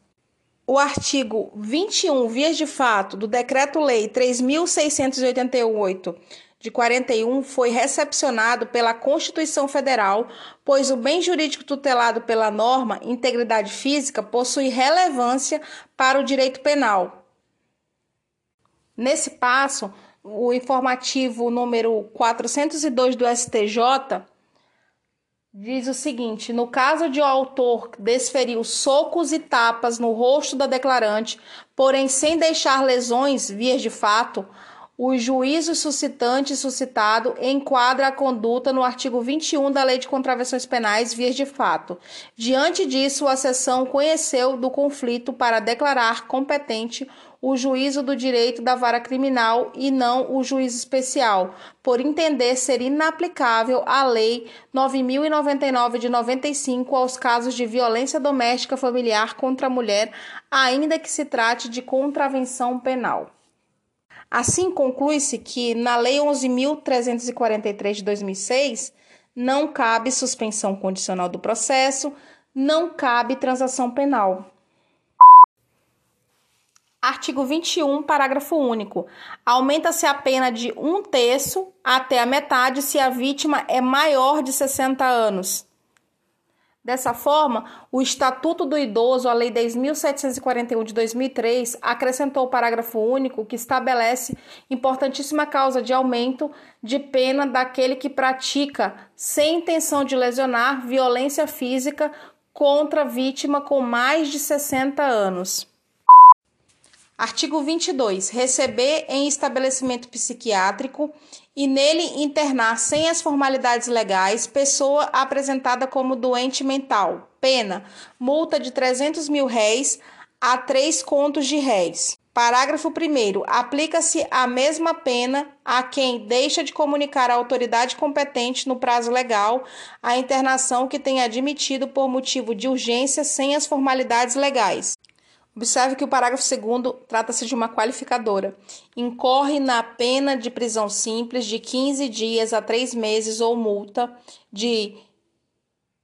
O artigo 21, vias de fato, do Decreto-Lei 3688 de 41 foi recepcionado pela Constituição Federal, pois o bem jurídico tutelado pela norma, integridade física, possui relevância para o direito penal. Nesse passo, o informativo número 402 do STJ diz o seguinte: no caso de o autor desferiu socos e tapas no rosto da declarante, porém sem deixar lesões, vias de fato, o juízo suscitante suscitado enquadra a conduta no artigo 21 da Lei de Contravenções Penais, vias de fato. Diante disso, a seção conheceu do conflito para declarar competente o juízo do direito da vara criminal e não o juízo especial, por entender ser inaplicável a Lei 9099 de 95 aos casos de violência doméstica familiar contra a mulher, ainda que se trate de contravenção penal. Assim, conclui-se que na Lei 11.343 de 2006 não cabe suspensão condicional do processo, não cabe transação penal. Artigo 21, parágrafo único. Aumenta-se a pena de um terço até a metade se a vítima é maior de 60 anos. Dessa forma, o Estatuto do Idoso, a Lei 10.741 de 2003, acrescentou o parágrafo único que estabelece importantíssima causa de aumento de pena daquele que pratica, sem intenção de lesionar, violência física contra a vítima com mais de 60 anos. Artigo 22. Receber em estabelecimento psiquiátrico e nele internar sem as formalidades legais pessoa apresentada como doente mental. Pena: multa de 300 mil réis a três contos de réis. Parágrafo 1. Aplica-se a mesma pena a quem deixa de comunicar à autoridade competente no prazo legal a internação que tenha admitido por motivo de urgência sem as formalidades legais. Observe que o parágrafo 2 trata-se de uma qualificadora. Incorre na pena de prisão simples de 15 dias a 3 meses ou multa de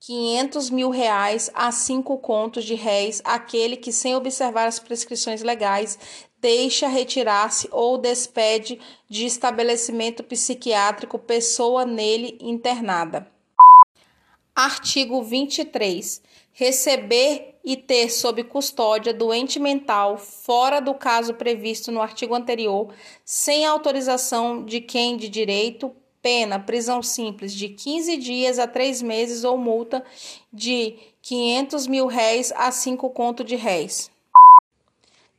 500 mil reais a 5 contos de réis aquele que, sem observar as prescrições legais, deixa retirar-se ou despede de estabelecimento psiquiátrico pessoa nele internada. Artigo 23 receber e ter sob custódia doente mental fora do caso previsto no artigo anterior, sem autorização de quem de direito, pena prisão simples de 15 dias a 3 meses ou multa de 500 mil réis a 5 conto de réis.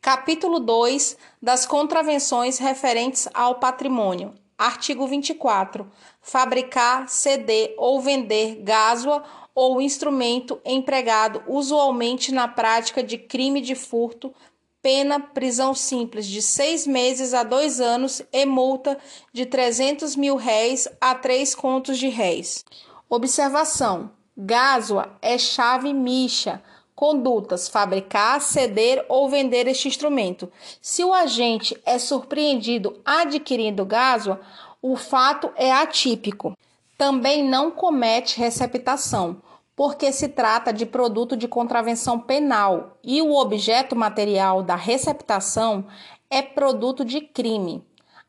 Capítulo 2 das contravenções referentes ao patrimônio. Artigo 24. Fabricar, ceder ou vender gásua ou instrumento empregado usualmente na prática de crime de furto, pena prisão simples de seis meses a dois anos e multa de 300 mil réis a três contos de réis. Observação: Gásua é chave micha. Condutas: fabricar, ceder ou vender este instrumento. Se o agente é surpreendido adquirindo gásua, o fato é atípico também não comete receptação, porque se trata de produto de contravenção penal e o objeto material da receptação é produto de crime.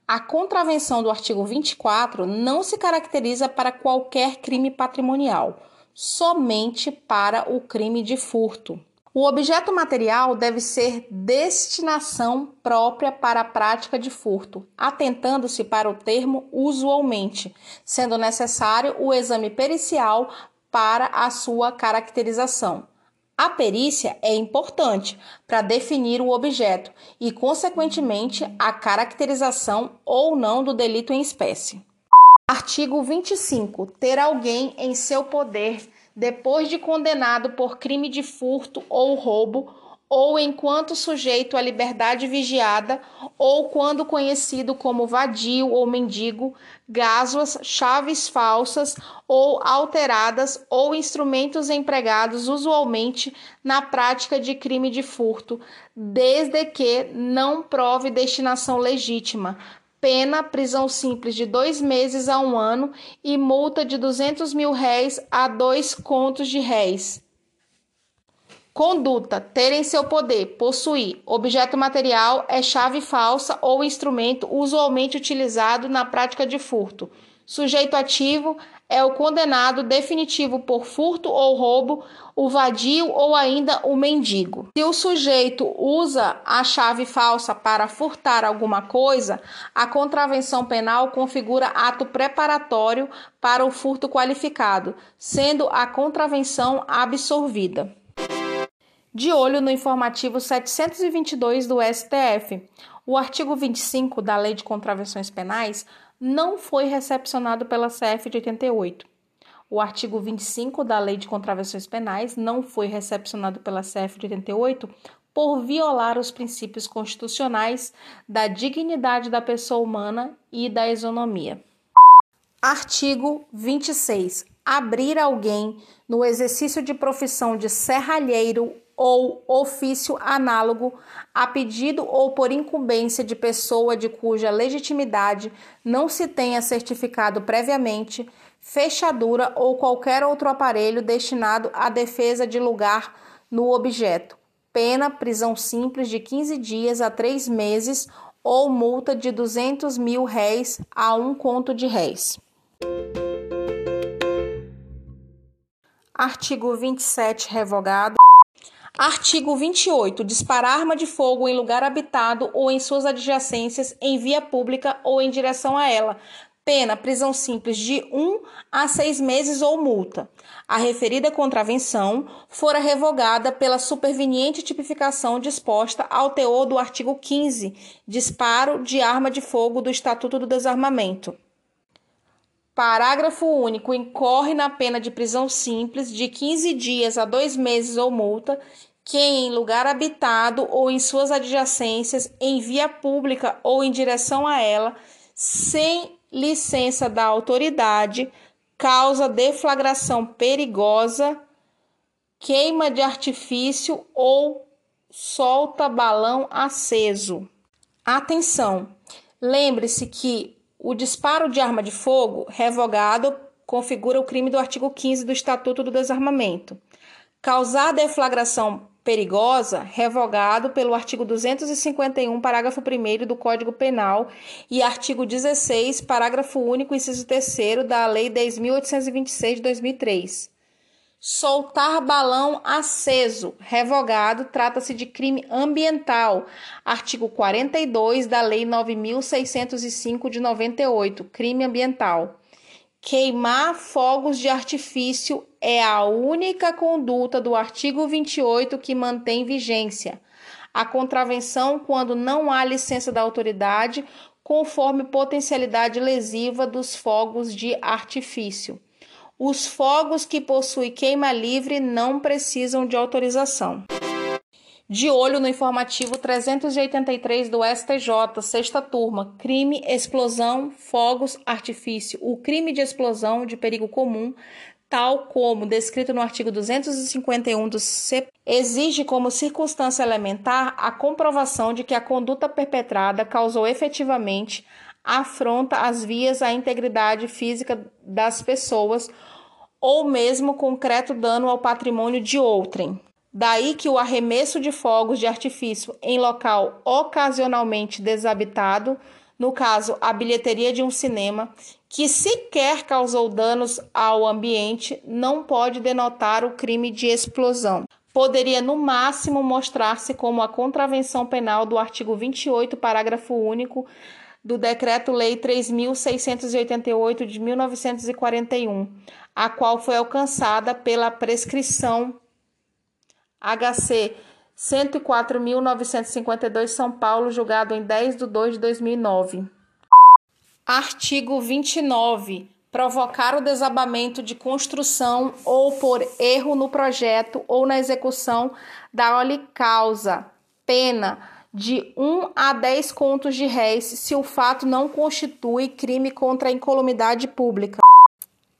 A contravenção do artigo 24 não se caracteriza para qualquer crime patrimonial, somente para o crime de furto. O objeto material deve ser destinação própria para a prática de furto, atentando-se para o termo usualmente, sendo necessário o exame pericial para a sua caracterização. A perícia é importante para definir o objeto e, consequentemente, a caracterização ou não do delito em espécie. Artigo 25. Ter alguém em seu poder depois de condenado por crime de furto ou roubo, ou enquanto sujeito à liberdade vigiada, ou quando conhecido como vadio ou mendigo, gássuas, chaves falsas ou alteradas, ou instrumentos empregados usualmente na prática de crime de furto, desde que não prove destinação legítima, pena prisão simples de dois meses a um ano e multa de 200 mil réis a dois contos de réis. Conduta: ter em seu poder, possuir objeto material é chave falsa ou instrumento usualmente utilizado na prática de furto. Sujeito ativo é o condenado definitivo por furto ou roubo, o vadio ou ainda o mendigo. Se o sujeito usa a chave falsa para furtar alguma coisa, a contravenção penal configura ato preparatório para o furto qualificado, sendo a contravenção absorvida. De olho no informativo 722 do STF. O artigo 25 da Lei de Contravenções Penais não foi recepcionado pela CF de 88. O artigo 25 da Lei de Contravenções Penais não foi recepcionado pela CF de 88 por violar os princípios constitucionais da dignidade da pessoa humana e da isonomia. Artigo 26. Abrir alguém no exercício de profissão de serralheiro ou ofício análogo a pedido ou por incumbência de pessoa de cuja legitimidade não se tenha certificado previamente, fechadura ou qualquer outro aparelho destinado à defesa de lugar no objeto. Pena prisão simples de 15 dias a 3 meses ou multa de 200 mil réis a um conto de réis. Artigo 27 revogado. Artigo 28. Disparar arma de fogo em lugar habitado ou em suas adjacências em via pública ou em direção a ela. Pena prisão simples de 1 um a 6 meses ou multa. A referida contravenção fora revogada pela superveniente tipificação disposta ao teor do artigo 15, disparo de arma de fogo do Estatuto do Desarmamento. Parágrafo único. Incorre na pena de prisão simples de 15 dias a dois meses ou multa quem, em lugar habitado ou em suas adjacências, em via pública ou em direção a ela, sem licença da autoridade, causa deflagração perigosa, queima de artifício ou solta balão aceso. Atenção! Lembre-se que o disparo de arma de fogo revogado configura o crime do artigo 15 do Estatuto do Desarmamento. Causar deflagração perigosa, revogado pelo artigo 251, parágrafo 1 do Código Penal e artigo 16, parágrafo único, inciso 3 da Lei 10.826 de 2003. Soltar balão aceso, revogado, trata-se de crime ambiental. Artigo 42 da Lei 9605 de 98, crime ambiental. Queimar fogos de artifício é a única conduta do artigo 28 que mantém vigência. A contravenção quando não há licença da autoridade, conforme potencialidade lesiva dos fogos de artifício. Os fogos que possuem queima livre não precisam de autorização. De olho no informativo 383 do STJ, sexta turma, crime, explosão, fogos, artifício. O crime de explosão de perigo comum, tal como descrito no artigo 251 do CP, exige como circunstância elementar a comprovação de que a conduta perpetrada causou efetivamente afronta às vias à integridade física das pessoas ou mesmo concreto dano ao patrimônio de outrem. Daí que o arremesso de fogos de artifício em local ocasionalmente desabitado, no caso a bilheteria de um cinema, que sequer causou danos ao ambiente, não pode denotar o crime de explosão. Poderia, no máximo, mostrar-se como a contravenção penal do artigo 28, parágrafo único do Decreto-Lei 3.688 de 1941, a qual foi alcançada pela prescrição HC 104.952 São Paulo, julgado em 10 de 2 de 2009. Artigo 29. Provocar o desabamento de construção ou por erro no projeto ou na execução da causa. Pena de 1 a 10 contos de réis se o fato não constitui crime contra a incolumidade pública.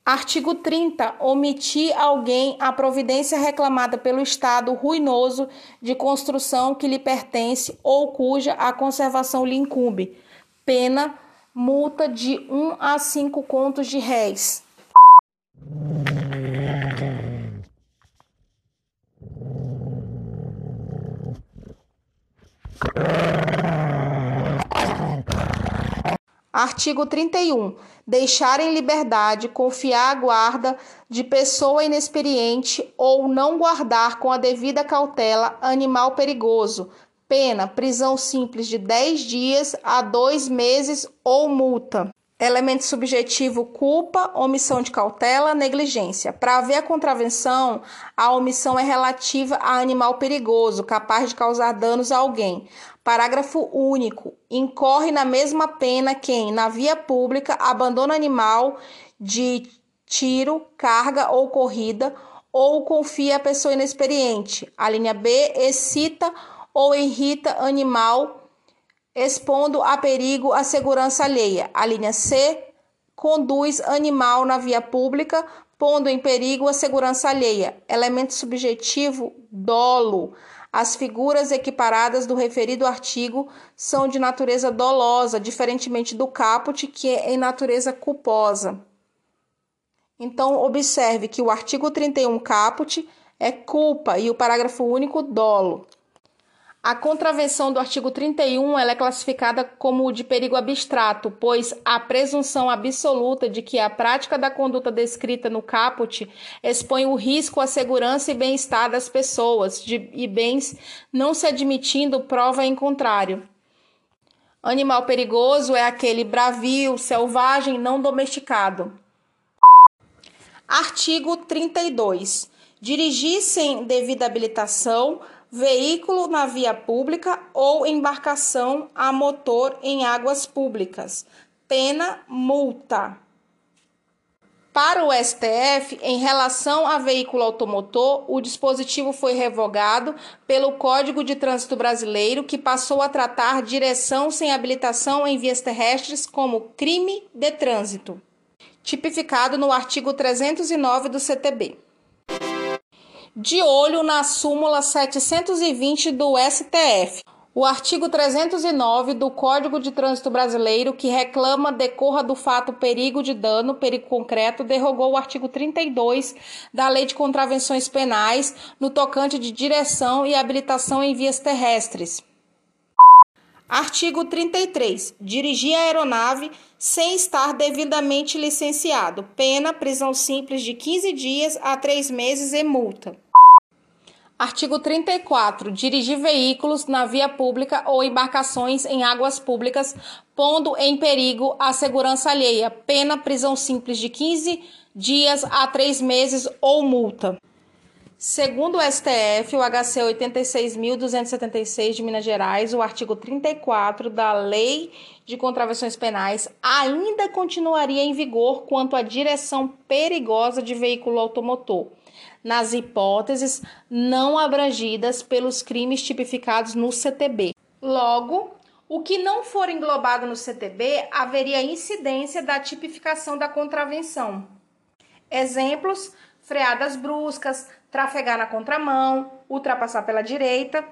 Artigo 30. Omitir alguém a providência reclamada pelo Estado ruinoso de construção que lhe pertence ou cuja a conservação lhe incumbe. Pena, multa de 1 a 5 contos de réis. Artigo 31. Deixar em liberdade, confiar a guarda de pessoa inexperiente ou não guardar com a devida cautela animal perigoso. Pena: prisão simples de 10 dias a 2 meses ou multa. Elemento subjetivo: culpa, omissão de cautela, negligência. Para haver a contravenção, a omissão é relativa a animal perigoso, capaz de causar danos a alguém. Parágrafo único. Incorre na mesma pena quem, na via pública, abandona animal de tiro, carga ou corrida ou confia a pessoa inexperiente. A linha B excita ou irrita animal expondo a perigo a segurança alheia. A linha C conduz animal na via pública, pondo em perigo a segurança alheia. Elemento subjetivo dolo. As figuras equiparadas do referido artigo são de natureza dolosa, diferentemente do caput, que é em natureza culposa. Então, observe que o artigo 31 caput é culpa e o parágrafo único dolo. A contravenção do artigo 31 ela é classificada como de perigo abstrato, pois a presunção absoluta de que a prática da conduta descrita no caput expõe o risco à segurança e bem-estar das pessoas de, e bens, não se admitindo prova em contrário. Animal perigoso é aquele bravio, selvagem, não domesticado. Artigo 32. Dirigir sem devida habilitação veículo na via pública ou embarcação a motor em águas públicas. Pena multa. Para o STF, em relação a veículo automotor, o dispositivo foi revogado pelo Código de Trânsito Brasileiro, que passou a tratar direção sem habilitação em vias terrestres como crime de trânsito, tipificado no artigo 309 do CTB de olho na súmula 720 do STF. O artigo 309 do Código de Trânsito Brasileiro, que reclama decorra do fato perigo de dano, perigo concreto, derrogou o artigo 32 da Lei de Contravenções Penais no tocante de direção e habilitação em vias terrestres. Artigo 33. Dirigir a aeronave sem estar devidamente licenciado. Pena, prisão simples de 15 dias a 3 meses e multa. Artigo 34. Dirigir veículos na via pública ou embarcações em águas públicas, pondo em perigo a segurança alheia. Pena, prisão simples de 15 dias a 3 meses ou multa. Segundo o STF, o HC 86.276 de Minas Gerais, o artigo 34 da Lei de Contravenções Penais ainda continuaria em vigor quanto à direção perigosa de veículo automotor, nas hipóteses não abrangidas pelos crimes tipificados no CTB. Logo, o que não for englobado no CTB haveria incidência da tipificação da contravenção. Exemplos: freadas bruscas, trafegar na contramão, ultrapassar pela direita.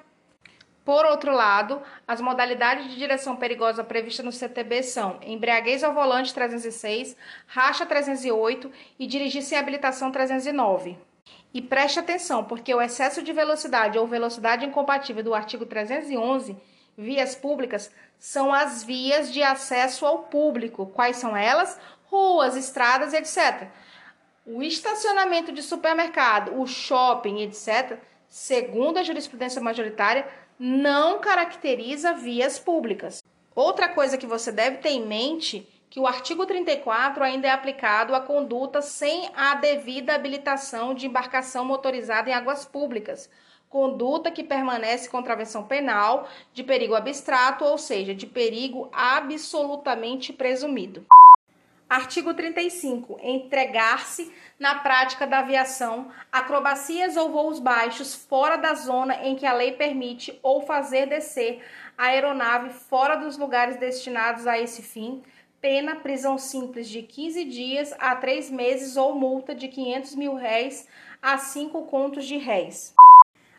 Por outro lado, as modalidades de direção perigosa previstas no CTB são embriaguez ao volante 306, racha 308 e dirigir sem habilitação 309. E preste atenção, porque o excesso de velocidade ou velocidade incompatível do artigo 311, vias públicas, são as vias de acesso ao público. Quais são elas? Ruas, estradas, etc o estacionamento de supermercado, o shopping, etc., segundo a jurisprudência majoritária, não caracteriza vias públicas. Outra coisa que você deve ter em mente que o artigo 34 ainda é aplicado à conduta sem a devida habilitação de embarcação motorizada em águas públicas, conduta que permanece contravenção penal de perigo abstrato, ou seja, de perigo absolutamente presumido. Artigo 35. Entregar-se na prática da aviação, acrobacias ou voos baixos fora da zona em que a lei permite ou fazer descer a aeronave fora dos lugares destinados a esse fim, pena prisão simples de 15 dias a 3 meses ou multa de 500 mil réis a 5 contos de réis.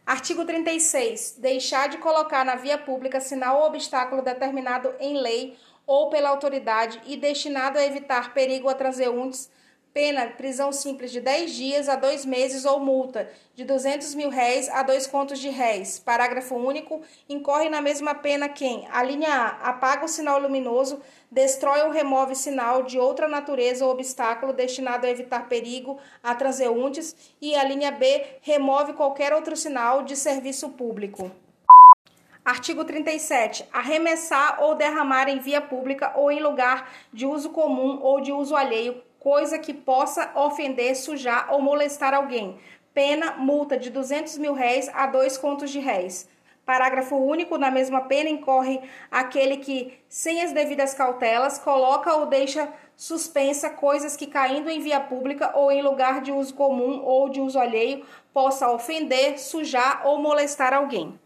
Artigo 36. Deixar de colocar na via pública sinal ou obstáculo determinado em lei ou pela autoridade e destinado a evitar perigo a transeuntes, pena prisão simples de 10 dias a 2 meses ou multa de 200 mil réis a 2 contos de réis. Parágrafo único. Incorre na mesma pena quem, a linha A, apaga o sinal luminoso, destrói ou remove sinal de outra natureza ou obstáculo destinado a evitar perigo a transeuntes e a linha B, remove qualquer outro sinal de serviço público. Artigo 37. Arremessar ou derramar em via pública ou em lugar de uso comum ou de uso alheio, coisa que possa ofender, sujar ou molestar alguém. Pena, multa de 200 mil réis a dois contos de réis. Parágrafo único. Na mesma pena incorre aquele que, sem as devidas cautelas, coloca ou deixa suspensa coisas que, caindo em via pública ou em lugar de uso comum ou de uso alheio, possa ofender, sujar ou molestar alguém.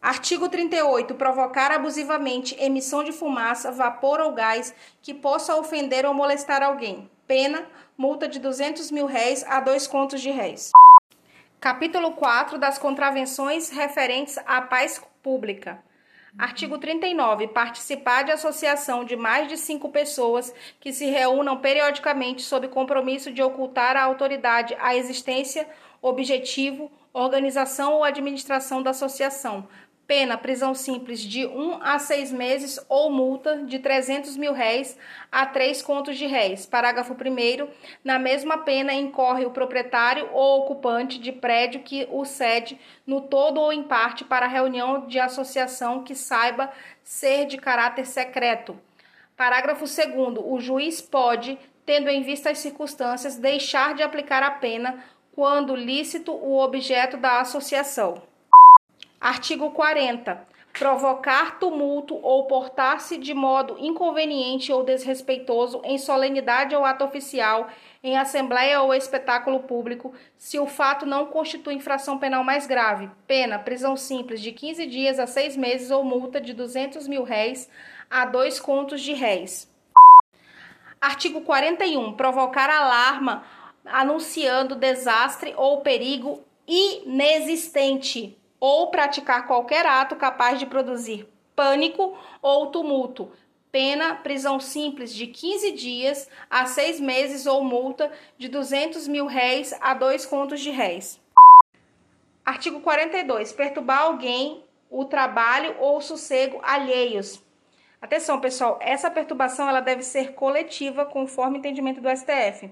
Artigo 38. Provocar abusivamente emissão de fumaça, vapor ou gás que possa ofender ou molestar alguém. Pena, multa de 200 mil réis a dois contos de réis. Capítulo 4 das contravenções referentes à paz pública. Artigo 39. Participar de associação de mais de cinco pessoas que se reúnam periodicamente sob compromisso de ocultar à autoridade a existência, objetivo, organização ou administração da associação, Pena, prisão simples de 1 um a 6 meses ou multa de 300 mil réis a 3 contos de réis. Parágrafo 1 Na mesma pena incorre o proprietário ou ocupante de prédio que o cede no todo ou em parte para reunião de associação que saiba ser de caráter secreto. Parágrafo 2 O juiz pode, tendo em vista as circunstâncias, deixar de aplicar a pena quando lícito o objeto da associação. Artigo 40. Provocar tumulto ou portar-se de modo inconveniente ou desrespeitoso em solenidade ou ato oficial, em assembleia ou espetáculo público, se o fato não constitui infração penal mais grave. Pena, prisão simples de 15 dias a 6 meses ou multa de 200 mil réis a dois contos de réis. Artigo 41. Provocar alarma anunciando desastre ou perigo inexistente ou praticar qualquer ato capaz de produzir pânico ou tumulto. Pena, prisão simples de 15 dias a 6 meses ou multa de 200 mil réis a dois contos de réis. Artigo 42. Perturbar alguém, o trabalho ou o sossego alheios. Atenção, pessoal, essa perturbação ela deve ser coletiva, conforme o entendimento do STF.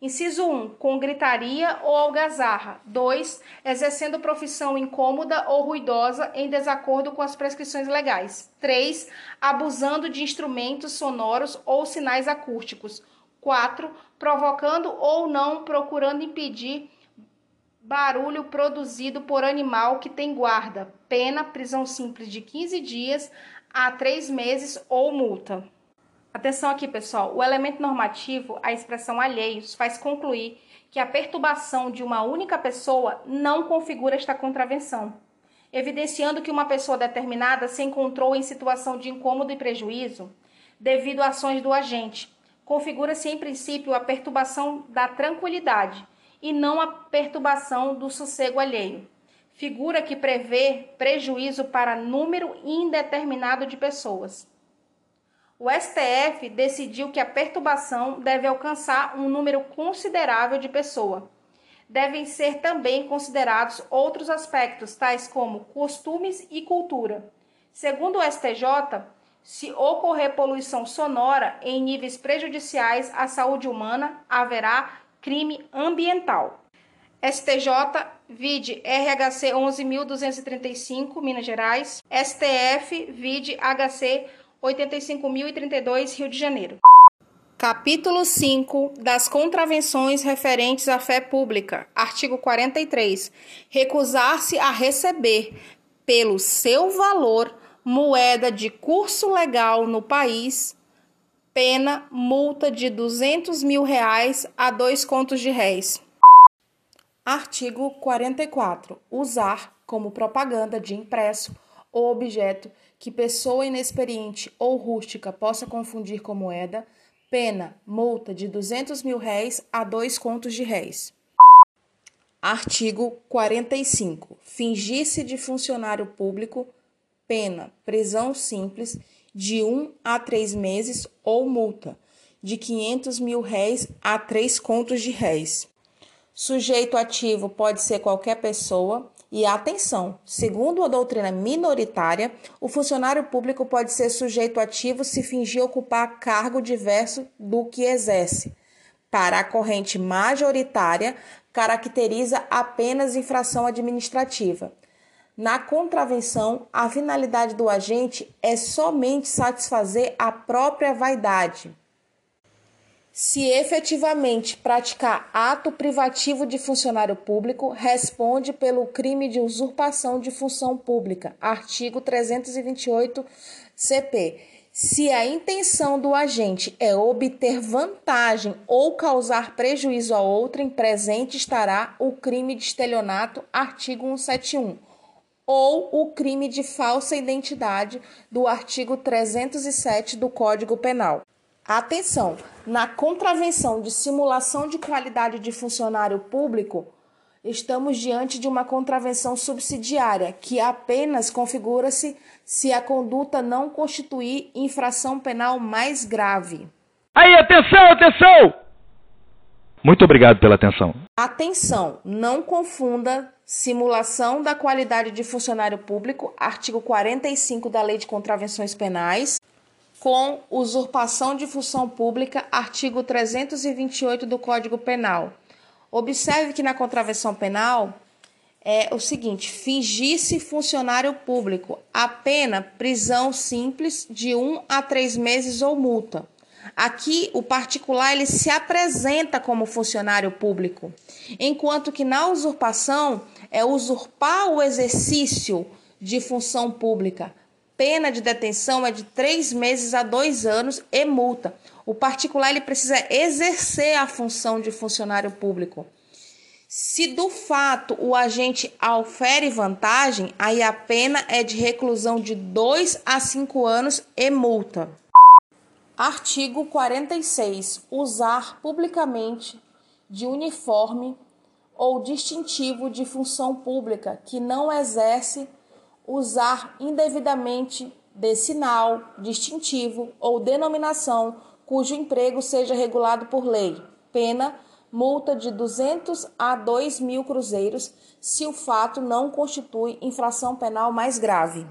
Inciso 1. Com gritaria ou algazarra. 2. Exercendo profissão incômoda ou ruidosa em desacordo com as prescrições legais. 3. Abusando de instrumentos sonoros ou sinais acústicos. 4. Provocando ou não procurando impedir barulho produzido por animal que tem guarda. Pena, prisão simples de 15 dias a 3 meses ou multa. Atenção aqui, pessoal. O elemento normativo, a expressão alheios, faz concluir que a perturbação de uma única pessoa não configura esta contravenção, evidenciando que uma pessoa determinada se encontrou em situação de incômodo e prejuízo devido a ações do agente. Configura-se, em princípio, a perturbação da tranquilidade e não a perturbação do sossego alheio. Figura que prevê prejuízo para número indeterminado de pessoas. O STF decidiu que a perturbação deve alcançar um número considerável de pessoas. Devem ser também considerados outros aspectos, tais como costumes e cultura. Segundo o STJ, se ocorrer poluição sonora em níveis prejudiciais à saúde humana, haverá crime ambiental. STJ, vide RHC 11.235, Minas Gerais. STF, vide HC 85.032, Rio de Janeiro. Capítulo 5 das contravenções referentes à fé pública. Artigo 43. Recusar-se a receber, pelo seu valor, moeda de curso legal no país, pena multa de 200 mil reais a dois contos de réis. Artigo 44. Usar como propaganda de impresso ou objeto que pessoa inexperiente ou rústica possa confundir com moeda, pena, multa de 200 mil réis a dois contos de réis. Artigo 45. Fingir-se de funcionário público, pena, prisão simples de um a três meses ou multa de 500 mil réis a três contos de réis. Sujeito ativo pode ser qualquer pessoa, e atenção, segundo a doutrina minoritária, o funcionário público pode ser sujeito ativo se fingir ocupar cargo diverso do que exerce. Para a corrente majoritária, caracteriza apenas infração administrativa. Na contravenção, a finalidade do agente é somente satisfazer a própria vaidade. Se efetivamente praticar ato privativo de funcionário público, responde pelo crime de usurpação de função pública. Artigo 328 CP. Se a intenção do agente é obter vantagem ou causar prejuízo a outrem, presente estará o crime de estelionato, artigo 171 ou o crime de falsa identidade do artigo 307 do Código Penal. Atenção! Na contravenção de simulação de qualidade de funcionário público, estamos diante de uma contravenção subsidiária que apenas configura-se se a conduta não constituir infração penal mais grave. Aí, atenção, atenção! Muito obrigado pela atenção. Atenção, não confunda simulação da qualidade de funcionário público, artigo 45 da Lei de Contravenções Penais, com usurpação de função pública, artigo 328 do Código Penal. Observe que na contravenção penal é o seguinte: fingir-se funcionário público, a pena prisão simples de um a três meses ou multa. Aqui, o particular ele se apresenta como funcionário público, enquanto que na usurpação é usurpar o exercício de função pública. Pena de detenção é de três meses a dois anos e multa. O particular ele precisa exercer a função de funcionário público. Se do fato o agente aufere vantagem, aí a pena é de reclusão de 2 a 5 anos e multa. Artigo 46. Usar publicamente de uniforme ou distintivo de função pública que não exerce usar indevidamente de sinal, distintivo ou denominação cujo emprego seja regulado por lei. Pena multa de 200 a 2 mil cruzeiros se o fato não constitui infração penal mais grave.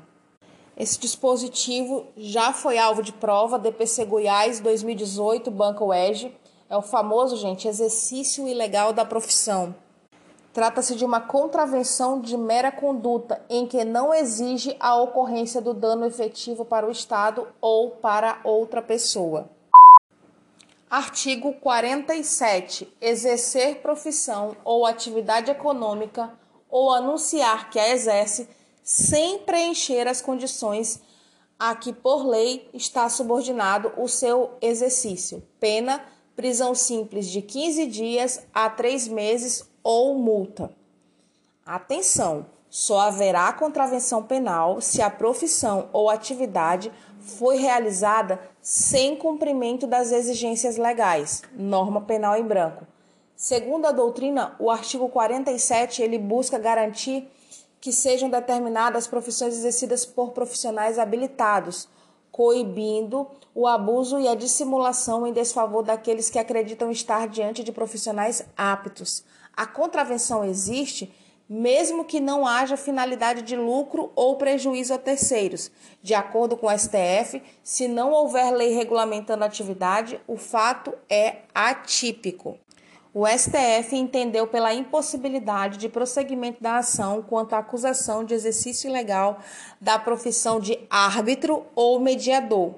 Esse dispositivo já foi alvo de prova, DPC Goiás 2018, Banco UEG. É o famoso, gente, exercício ilegal da profissão. Trata-se de uma contravenção de mera conduta em que não exige a ocorrência do dano efetivo para o Estado ou para outra pessoa. Artigo 47. Exercer profissão ou atividade econômica ou anunciar que a exerce sem preencher as condições a que por lei está subordinado o seu exercício. Pena: prisão simples de 15 dias a 3 meses ou multa. Atenção! Só haverá contravenção penal se a profissão ou atividade foi realizada sem cumprimento das exigências legais. Norma penal em branco. Segundo a doutrina, o artigo 47 ele busca garantir que sejam determinadas profissões exercidas por profissionais habilitados, coibindo o abuso e a dissimulação em desfavor daqueles que acreditam estar diante de profissionais aptos. A contravenção existe mesmo que não haja finalidade de lucro ou prejuízo a terceiros. De acordo com o STF, se não houver lei regulamentando a atividade, o fato é atípico o STF entendeu pela impossibilidade de prosseguimento da ação quanto à acusação de exercício ilegal da profissão de árbitro ou mediador.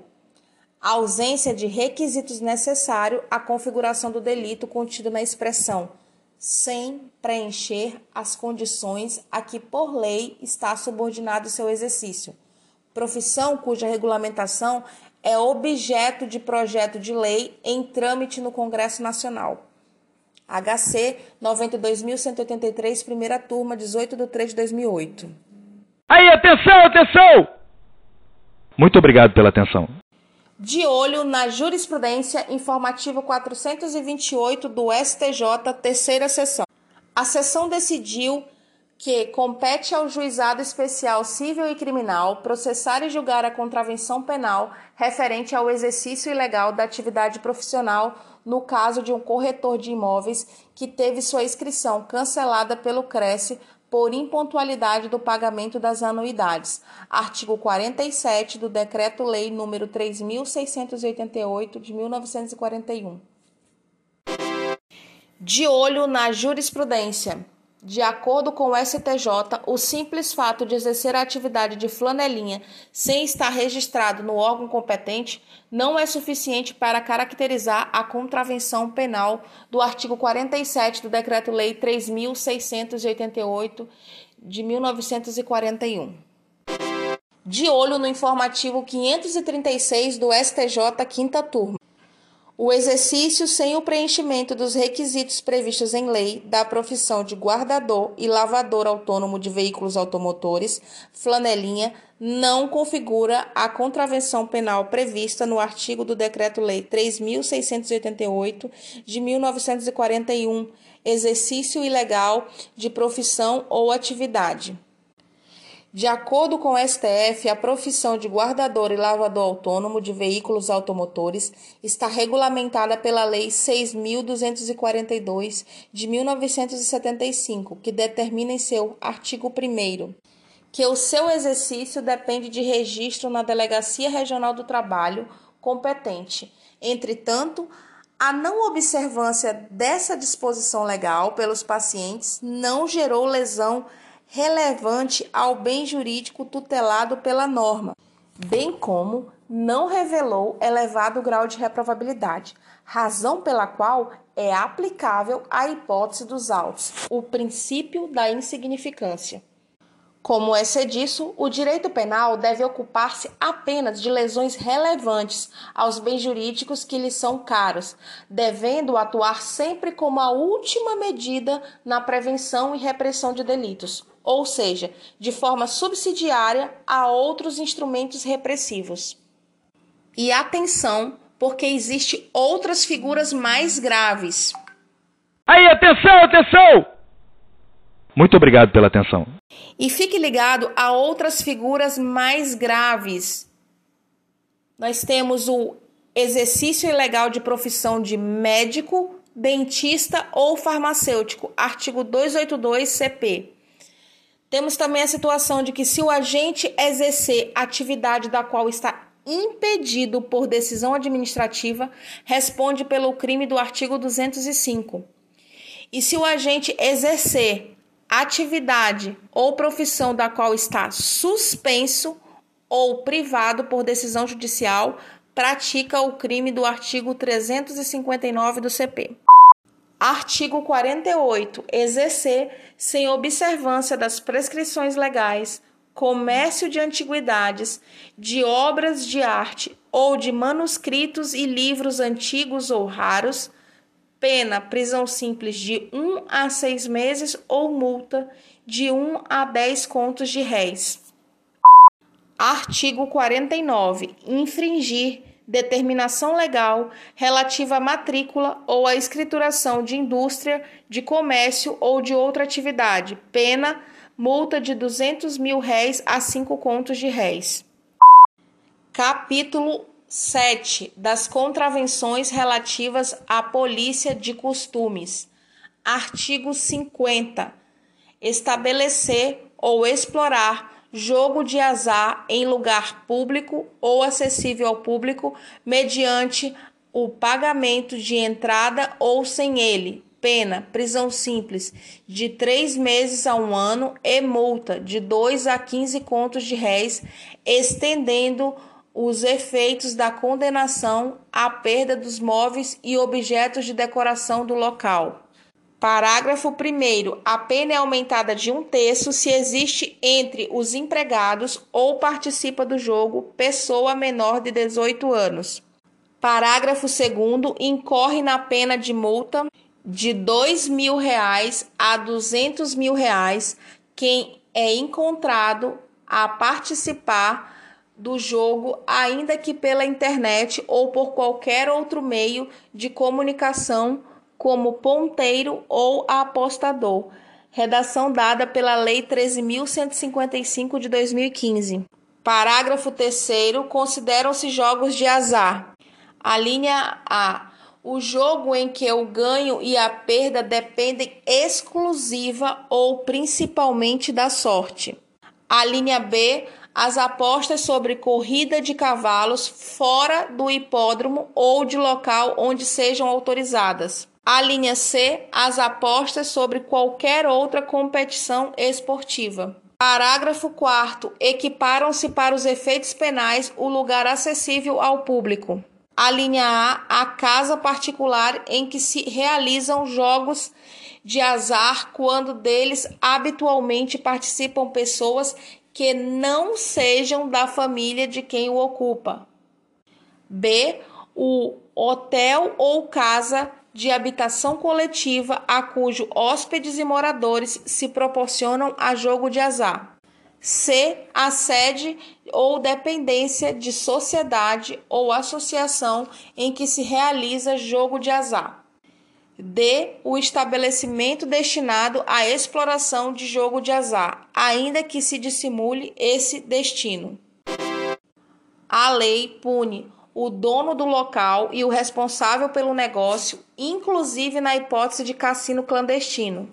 A ausência de requisitos necessários à configuração do delito contido na expressão sem preencher as condições a que por lei está subordinado seu exercício. Profissão cuja regulamentação é objeto de projeto de lei em trâmite no Congresso Nacional. HC 92.183, primeira turma, 18 de 3 de 2008. Aí, atenção, atenção! Muito obrigado pela atenção. De olho na jurisprudência informativo 428 do STJ, terceira sessão. A sessão decidiu que compete ao juizado especial civil e criminal processar e julgar a contravenção penal referente ao exercício ilegal da atividade profissional no caso de um corretor de imóveis que teve sua inscrição cancelada pelo Cresce por impontualidade do pagamento das anuidades. Artigo 47 do Decreto-Lei número 3688 de 1941. De olho na jurisprudência. De acordo com o STJ, o simples fato de exercer a atividade de flanelinha sem estar registrado no órgão competente não é suficiente para caracterizar a contravenção penal do artigo 47 do Decreto-Lei 3688 de 1941. De olho no informativo 536 do STJ, quinta turma. O exercício sem o preenchimento dos requisitos previstos em lei da profissão de guardador e lavador autônomo de veículos automotores, flanelinha, não configura a contravenção penal prevista no artigo do Decreto-Lei 3688 de 1941, exercício ilegal de profissão ou atividade. De acordo com o STF, a profissão de guardador e lavador autônomo de veículos automotores está regulamentada pela Lei 6.242 de 1975, que determina em seu artigo 1 que o seu exercício depende de registro na Delegacia Regional do Trabalho competente. Entretanto, a não observância dessa disposição legal pelos pacientes não gerou lesão relevante ao bem jurídico tutelado pela norma, bem como não revelou elevado grau de reprovabilidade, razão pela qual é aplicável a hipótese dos autos, o princípio da insignificância. Como é disso, o direito penal deve ocupar-se apenas de lesões relevantes aos bens jurídicos que lhe são caros, devendo atuar sempre como a última medida na prevenção e repressão de delitos, ou seja, de forma subsidiária a outros instrumentos repressivos. E atenção, porque existem outras figuras mais graves. Aí, atenção, atenção! Muito obrigado pela atenção. E fique ligado a outras figuras mais graves. Nós temos o exercício ilegal de profissão de médico, dentista ou farmacêutico, artigo 282 CP. Temos também a situação de que, se o agente exercer atividade da qual está impedido por decisão administrativa, responde pelo crime do artigo 205. E se o agente exercer atividade ou profissão da qual está suspenso ou privado por decisão judicial, pratica o crime do artigo 359 do CP. Artigo 48. Exercer, sem observância das prescrições legais, comércio de antiguidades, de obras de arte ou de manuscritos e livros antigos ou raros, pena prisão simples de 1 a 6 meses ou multa de 1 a 10 contos de réis. Artigo 49. Infringir determinação legal relativa à matrícula ou à escrituração de indústria, de comércio ou de outra atividade. Pena, multa de 200 mil réis a 5 contos de réis. Capítulo 7 das contravenções relativas à polícia de costumes. Artigo 50. Estabelecer ou explorar jogo de azar em lugar público ou acessível ao público mediante o pagamento de entrada ou sem ele. Pena, prisão simples, de três meses a um ano e multa de dois a quinze contos de réis, estendendo os efeitos da condenação à perda dos móveis e objetos de decoração do local. Parágrafo 1. A pena é aumentada de um terço se existe entre os empregados ou participa do jogo pessoa menor de 18 anos. Parágrafo 2. Incorre na pena de multa de 2 mil reais a 200 mil reais quem é encontrado a participar do jogo, ainda que pela internet ou por qualquer outro meio de comunicação como ponteiro ou apostador. Redação dada pela Lei 13.155 de 2015. Parágrafo 3. Consideram-se jogos de azar. A linha A. O jogo em que o ganho e a perda dependem exclusiva ou principalmente da sorte. A linha B. As apostas sobre corrida de cavalos fora do hipódromo ou de local onde sejam autorizadas. A linha C, as apostas sobre qualquer outra competição esportiva. Parágrafo 4. Equiparam-se para os efeitos penais o lugar acessível ao público. A linha A, a casa particular em que se realizam jogos de azar quando deles habitualmente participam pessoas que não sejam da família de quem o ocupa. B, o hotel ou casa de habitação coletiva a cujo hóspedes e moradores se proporcionam a jogo de azar. C. A sede ou dependência de sociedade ou associação em que se realiza jogo de azar. D. O estabelecimento destinado à exploração de jogo de azar, ainda que se dissimule esse destino. A lei pune o dono do local e o responsável pelo negócio, inclusive na hipótese de cassino clandestino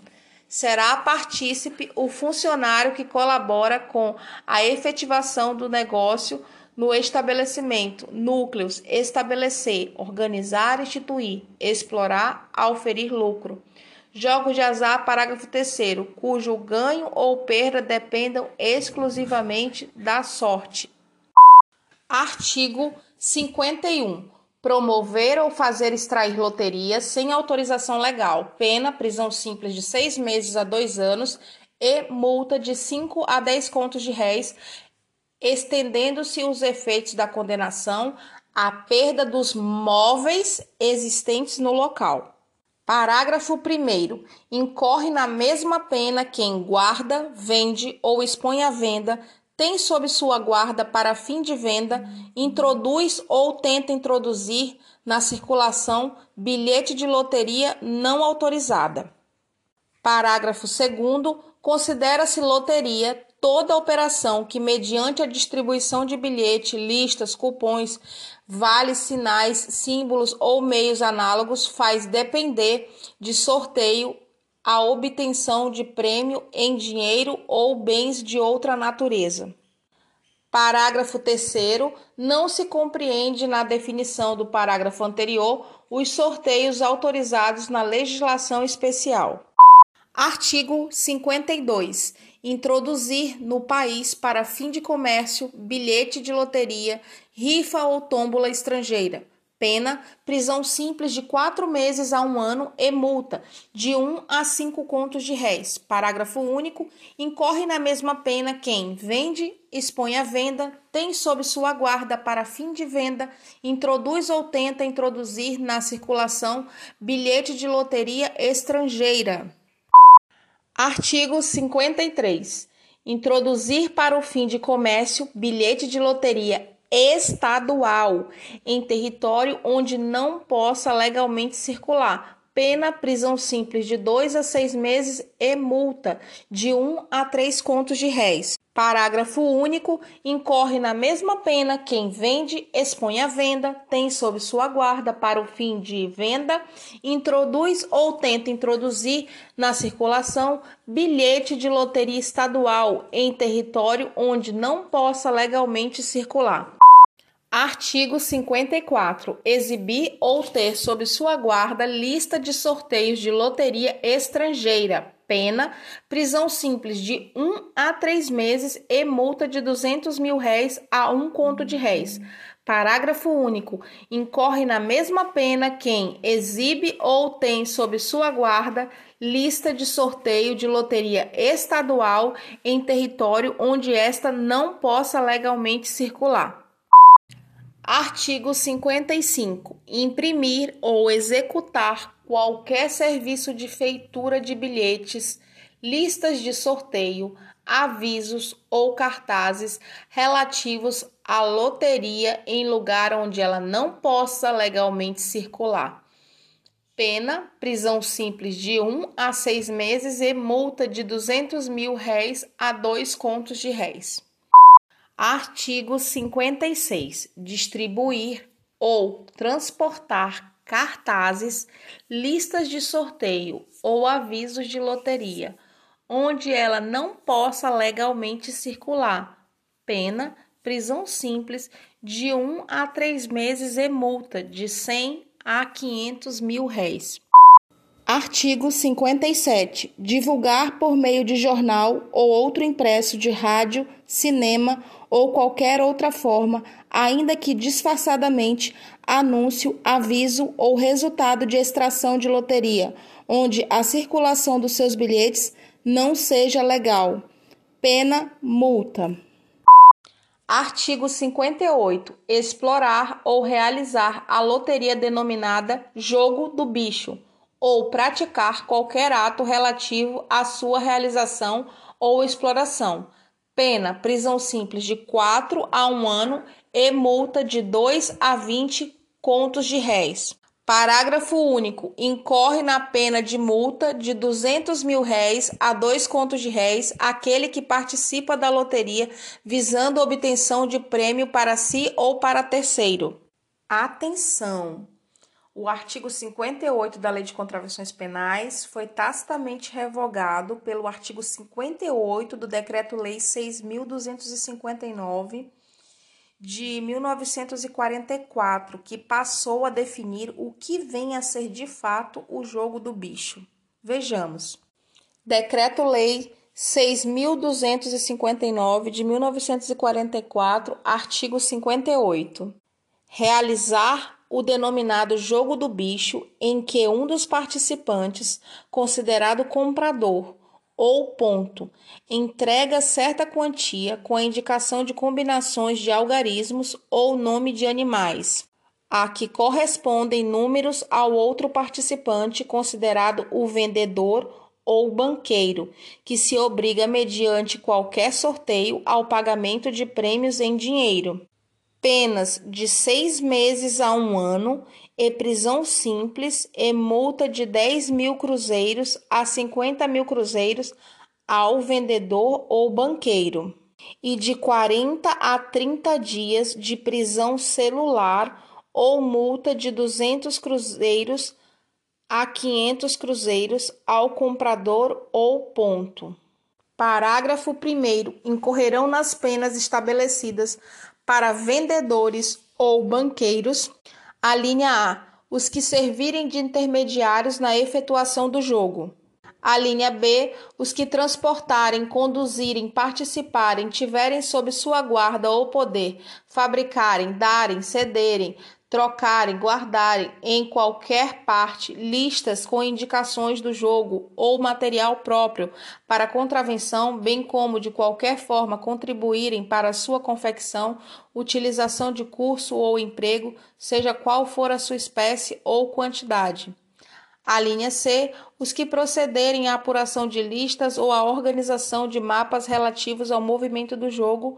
será partícipe o funcionário que colabora com a efetivação do negócio no estabelecimento, núcleos, estabelecer, organizar, instituir, explorar, auferir lucro. Jogos de azar, parágrafo 3 cujo ganho ou perda dependam exclusivamente da sorte. Artigo 51 promover ou fazer extrair loteria sem autorização legal, pena prisão simples de seis meses a dois anos e multa de 5 a 10 contos de réis, estendendo-se os efeitos da condenação à perda dos móveis existentes no local. Parágrafo 1. Incorre na mesma pena quem guarda, vende ou expõe à venda tem sob sua guarda para fim de venda, introduz ou tenta introduzir na circulação bilhete de loteria não autorizada. Parágrafo 2. Considera-se loteria toda operação que, mediante a distribuição de bilhete, listas, cupons, vales, sinais, símbolos ou meios análogos, faz depender de sorteio a obtenção de prêmio em dinheiro ou bens de outra natureza. Parágrafo 3. Não se compreende na definição do parágrafo anterior os sorteios autorizados na legislação especial. Artigo 52. Introduzir no país para fim de comércio bilhete de loteria, rifa ou tómbola estrangeira Pena: prisão simples de quatro meses a um ano e multa de um a cinco contos de réis. Parágrafo único. Incorre na mesma pena quem vende, expõe à venda, tem sob sua guarda para fim de venda, introduz ou tenta introduzir na circulação bilhete de loteria estrangeira. Artigo 53. Introduzir para o fim de comércio bilhete de loteria estadual em território onde não possa legalmente circular. Pena prisão simples de dois a seis meses e multa de um a três contos de réis. Parágrafo único. Incorre na mesma pena quem vende, expõe à venda, tem sob sua guarda para o fim de venda, introduz ou tenta introduzir na circulação bilhete de loteria estadual em território onde não possa legalmente circular. Artigo 54. Exibir ou ter sob sua guarda lista de sorteios de loteria estrangeira. Pena: prisão simples de 1 um a 3 meses e multa de 200 mil réis a um conto de réis. Parágrafo único. Incorre na mesma pena quem exibe ou tem sob sua guarda lista de sorteio de loteria estadual em território onde esta não possa legalmente circular. Artigo 55. Imprimir ou executar qualquer serviço de feitura de bilhetes, listas de sorteio, avisos ou cartazes relativos à loteria em lugar onde ela não possa legalmente circular. Pena, prisão simples de 1 um a 6 meses e multa de 200 mil réis a dois contos de réis. Artigo 56. Distribuir ou transportar cartazes, listas de sorteio ou avisos de loteria, onde ela não possa legalmente circular. Pena, prisão simples de 1 a 3 meses e multa de 100 a 500 mil réis. Artigo 57. Divulgar por meio de jornal ou outro impresso de rádio, cinema ou qualquer outra forma, ainda que disfarçadamente, anúncio, aviso ou resultado de extração de loteria, onde a circulação dos seus bilhetes não seja legal. Pena multa. Artigo 58. Explorar ou realizar a loteria denominada jogo do bicho ou praticar qualquer ato relativo à sua realização ou exploração. Pena: prisão simples de 4 a 1 ano e multa de 2 a 20 contos de réis. Parágrafo único. Incorre na pena de multa de 200 mil réis a dois contos de réis aquele que participa da loteria visando a obtenção de prêmio para si ou para terceiro. Atenção! O artigo 58 da Lei de Contravenções Penais foi tacitamente revogado pelo artigo 58 do Decreto-Lei 6.259 de 1944, que passou a definir o que vem a ser de fato o jogo do bicho. Vejamos. Decreto-Lei 6.259 de 1944, artigo 58. Realizar o denominado jogo do bicho, em que um dos participantes, considerado comprador ou ponto, entrega certa quantia com a indicação de combinações de algarismos ou nome de animais, a que correspondem números ao outro participante, considerado o vendedor ou banqueiro, que se obriga mediante qualquer sorteio ao pagamento de prêmios em dinheiro penas de seis meses a um ano e prisão simples e multa de 10 mil cruzeiros a 50 mil cruzeiros ao vendedor ou banqueiro, e de 40 a 30 dias de prisão celular ou multa de 200 cruzeiros a 500 cruzeiros ao comprador ou ponto. Parágrafo 1. Incorrerão nas penas estabelecidas para vendedores ou banqueiros. A linha A, os que servirem de intermediários na efetuação do jogo. A linha B, os que transportarem, conduzirem, participarem, tiverem sob sua guarda ou poder, fabricarem, darem, cederem, trocarem, guardarem em qualquer parte listas com indicações do jogo ou material próprio para contravenção, bem como de qualquer forma contribuírem para sua confecção, utilização de curso ou emprego, seja qual for a sua espécie ou quantidade. A linha C, os que procederem à apuração de listas ou à organização de mapas relativos ao movimento do jogo.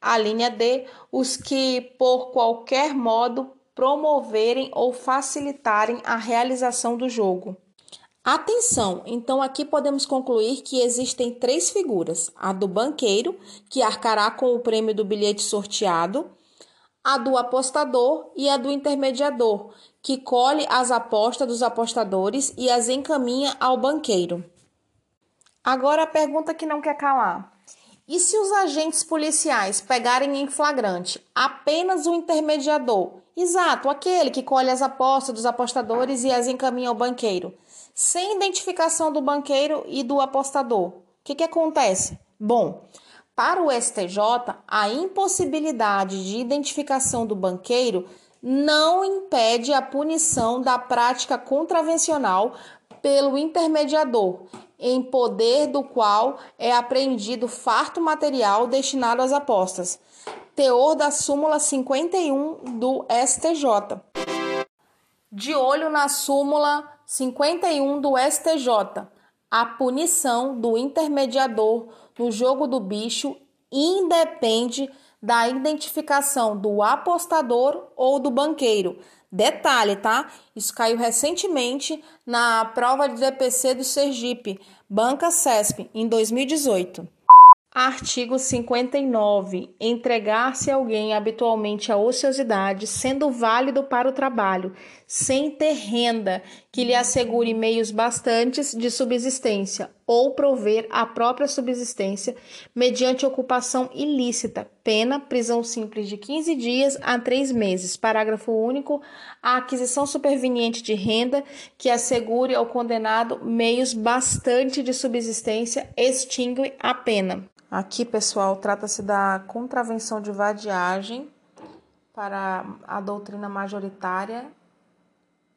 A linha D, os que, por qualquer modo, promoverem ou facilitarem a realização do jogo. Atenção! Então, aqui podemos concluir que existem três figuras: a do banqueiro, que arcará com o prêmio do bilhete sorteado, a do apostador e a do intermediador, que colhe as apostas dos apostadores e as encaminha ao banqueiro. Agora a pergunta que não quer calar: e se os agentes policiais pegarem em flagrante apenas o intermediador Exato, aquele que colhe as apostas dos apostadores e as encaminha ao banqueiro, sem identificação do banqueiro e do apostador. O que, que acontece? Bom, para o STJ, a impossibilidade de identificação do banqueiro não impede a punição da prática contravencional pelo intermediador, em poder do qual é apreendido farto material destinado às apostas teor da súmula 51 do STJ. De olho na súmula 51 do STJ, a punição do intermediador no jogo do bicho independe da identificação do apostador ou do banqueiro. Detalhe, tá? Isso caiu recentemente na prova de DPC do Sergipe, Banca CESP, em 2018. Artigo 59. Entregar-se alguém habitualmente à ociosidade, sendo válido para o trabalho, sem ter renda que lhe assegure meios bastantes de subsistência, ou prover a própria subsistência mediante ocupação ilícita, pena, prisão simples de 15 dias a 3 meses. Parágrafo único. A aquisição superveniente de renda que assegure ao condenado meios bastante de subsistência extingue a pena. Aqui, pessoal, trata-se da contravenção de vadiagem para a doutrina majoritária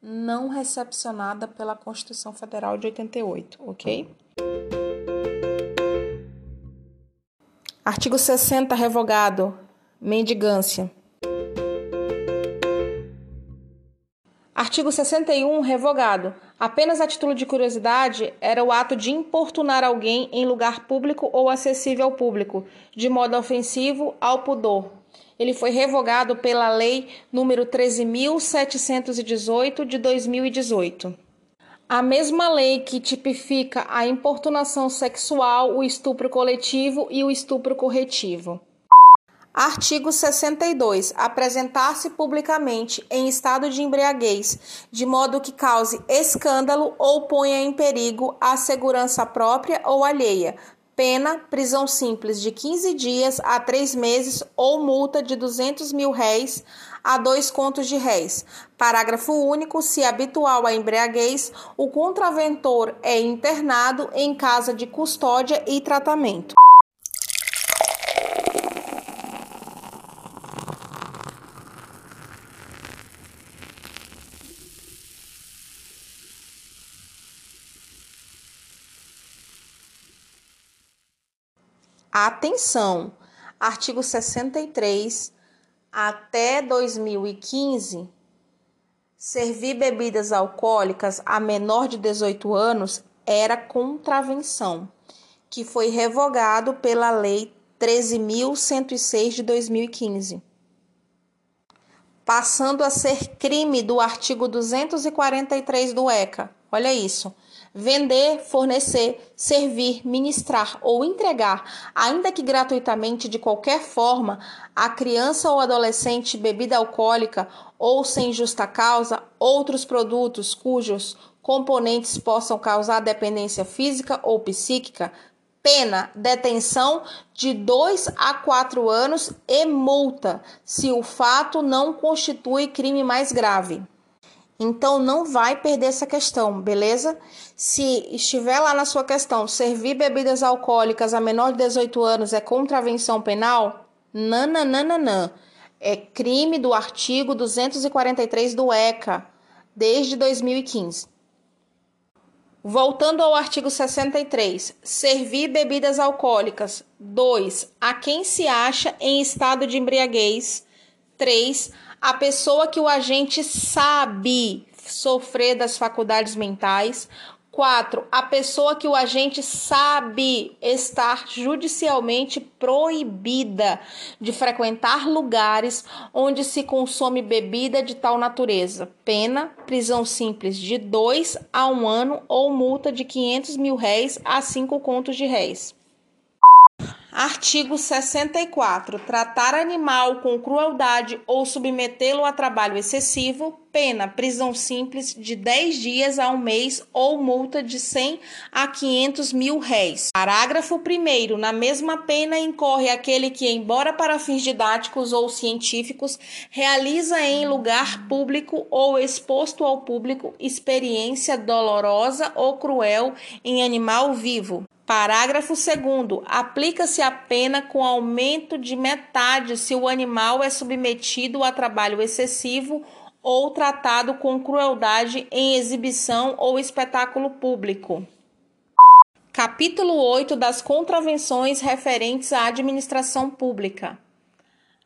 não recepcionada pela Constituição Federal de 88, ok? Artigo 60, revogado. Mendigância. Artigo 61, revogado. Apenas a título de curiosidade, era o ato de importunar alguém em lugar público ou acessível ao público, de modo ofensivo ao pudor. Ele foi revogado pela Lei número 13.718 de 2018. A mesma lei que tipifica a importunação sexual, o estupro coletivo e o estupro corretivo. Artigo 62. Apresentar-se publicamente em estado de embriaguez, de modo que cause escândalo ou ponha em perigo a segurança própria ou alheia. Pena, prisão simples de 15 dias a 3 meses ou multa de 200 mil réis a dois contos de réis. Parágrafo único. Se habitual a embriaguez, o contraventor é internado em casa de custódia e tratamento. Atenção! Artigo 63. Até 2015, servir bebidas alcoólicas a menor de 18 anos era contravenção, que foi revogado pela Lei 13.106 de 2015, passando a ser crime do artigo 243 do ECA. Olha isso vender, fornecer, servir, ministrar ou entregar, ainda que gratuitamente de qualquer forma, a criança ou adolescente bebida alcoólica ou sem justa causa, outros produtos cujos componentes possam causar dependência física ou psíquica, pena, detenção de 2 a 4 anos e multa, se o fato não constitui crime mais grave. Então não vai perder essa questão, beleza? Se estiver lá na sua questão, servir bebidas alcoólicas a menor de 18 anos é contravenção penal? Nananana. É crime do artigo 243 do ECA, desde 2015. Voltando ao artigo 63, servir bebidas alcoólicas. 2. A quem se acha em estado de embriaguez. 3 a pessoa que o agente sabe sofrer das faculdades mentais. 4. A pessoa que o agente sabe estar judicialmente proibida de frequentar lugares onde se consome bebida de tal natureza. Pena, prisão simples de 2 a 1 um ano ou multa de 500 mil réis a 5 contos de réis. Artigo 64. Tratar animal com crueldade ou submetê-lo a trabalho excessivo, pena prisão simples de 10 dias a um mês ou multa de 100 a 500 mil réis. Parágrafo 1. Na mesma pena incorre aquele que, embora para fins didáticos ou científicos, realiza em lugar público ou exposto ao público experiência dolorosa ou cruel em animal vivo Parágrafo 2. Aplica-se a pena com aumento de metade se o animal é submetido a trabalho excessivo ou tratado com crueldade em exibição ou espetáculo público. Capítulo 8 das contravenções referentes à administração pública.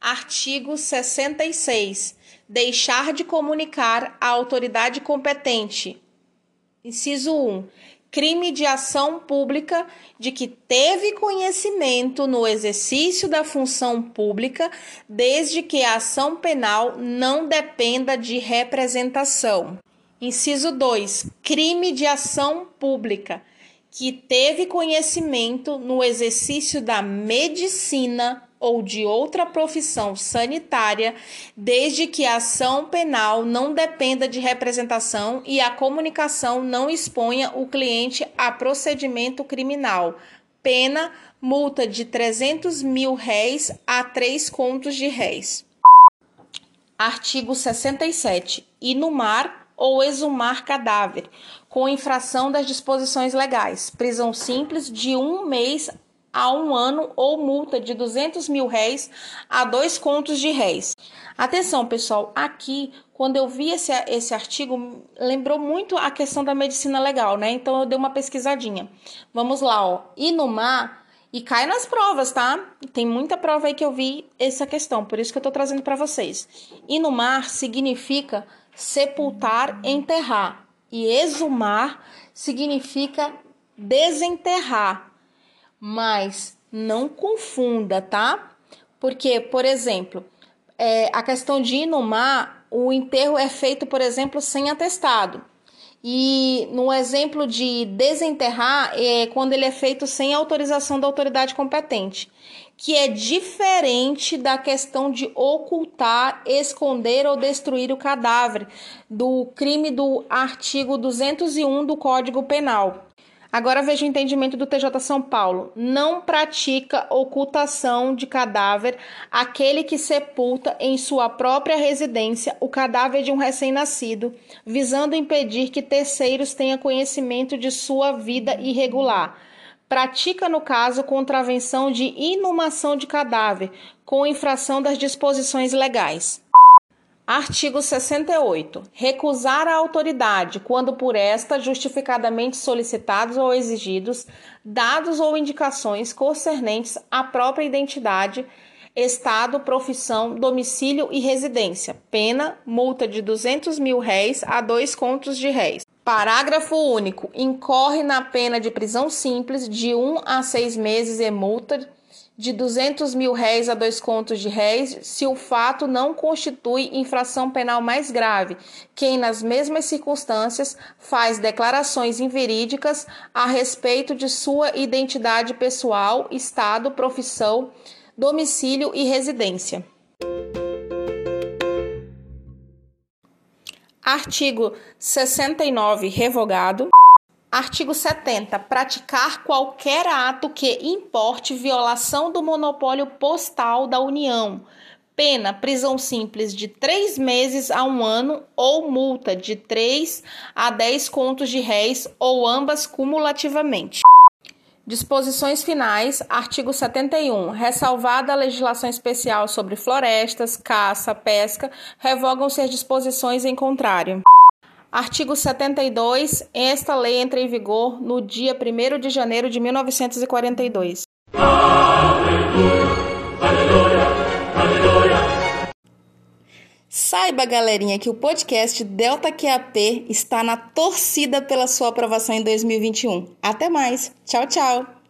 Artigo 66. Deixar de comunicar à autoridade competente. Inciso 1 crime de ação pública de que teve conhecimento no exercício da função pública, desde que a ação penal não dependa de representação. Inciso 2. Crime de ação pública que teve conhecimento no exercício da medicina ou de outra profissão sanitária, desde que a ação penal não dependa de representação e a comunicação não exponha o cliente a procedimento criminal. Pena, multa de 300 mil réis a três contos de réis. Artigo 67. Inumar ou exumar cadáver, com infração das disposições legais. Prisão simples de um mês a um ano ou multa de 200 mil réis a dois contos de réis. Atenção, pessoal, aqui, quando eu vi esse, esse artigo, lembrou muito a questão da medicina legal, né? Então eu dei uma pesquisadinha. Vamos lá, ó. Inumar e cai nas provas, tá? Tem muita prova aí que eu vi essa questão, por isso que eu tô trazendo para vocês. Inumar significa sepultar, enterrar. E exumar significa desenterrar. Mas não confunda, tá? Porque, por exemplo, é, a questão de inumar, o enterro é feito, por exemplo, sem atestado. E no exemplo de desenterrar, é quando ele é feito sem autorização da autoridade competente, que é diferente da questão de ocultar, esconder ou destruir o cadáver do crime do artigo 201 do Código Penal. Agora veja o entendimento do TJ São Paulo. Não pratica ocultação de cadáver aquele que sepulta em sua própria residência o cadáver de um recém-nascido, visando impedir que terceiros tenham conhecimento de sua vida irregular. Pratica, no caso, contravenção de inumação de cadáver, com infração das disposições legais. Artigo 68. Recusar a autoridade, quando por esta justificadamente solicitados ou exigidos dados ou indicações concernentes à própria identidade, estado, profissão, domicílio e residência. Pena, multa de 200 mil réis a dois contos de réis. Parágrafo único. Incorre na pena de prisão simples de 1 um a 6 meses e multa de 200 mil réis a dois contos de réis, se o fato não constitui infração penal mais grave, quem, nas mesmas circunstâncias, faz declarações inverídicas a respeito de sua identidade pessoal, estado, profissão, domicílio e residência. Artigo 69, revogado. Artigo 70. Praticar qualquer ato que importe violação do monopólio postal da União. Pena, prisão simples de três meses a um ano ou multa de 3 a 10 contos de réis ou ambas cumulativamente. Disposições finais, artigo 71. Ressalvada a legislação especial sobre florestas, caça, pesca, revogam-se as disposições em contrário. Artigo 72. Esta lei entra em vigor no dia 1 de janeiro de 1942. Aleluia, aleluia, aleluia. Saiba, galerinha, que o podcast Delta QAP está na torcida pela sua aprovação em 2021. Até mais. Tchau, tchau.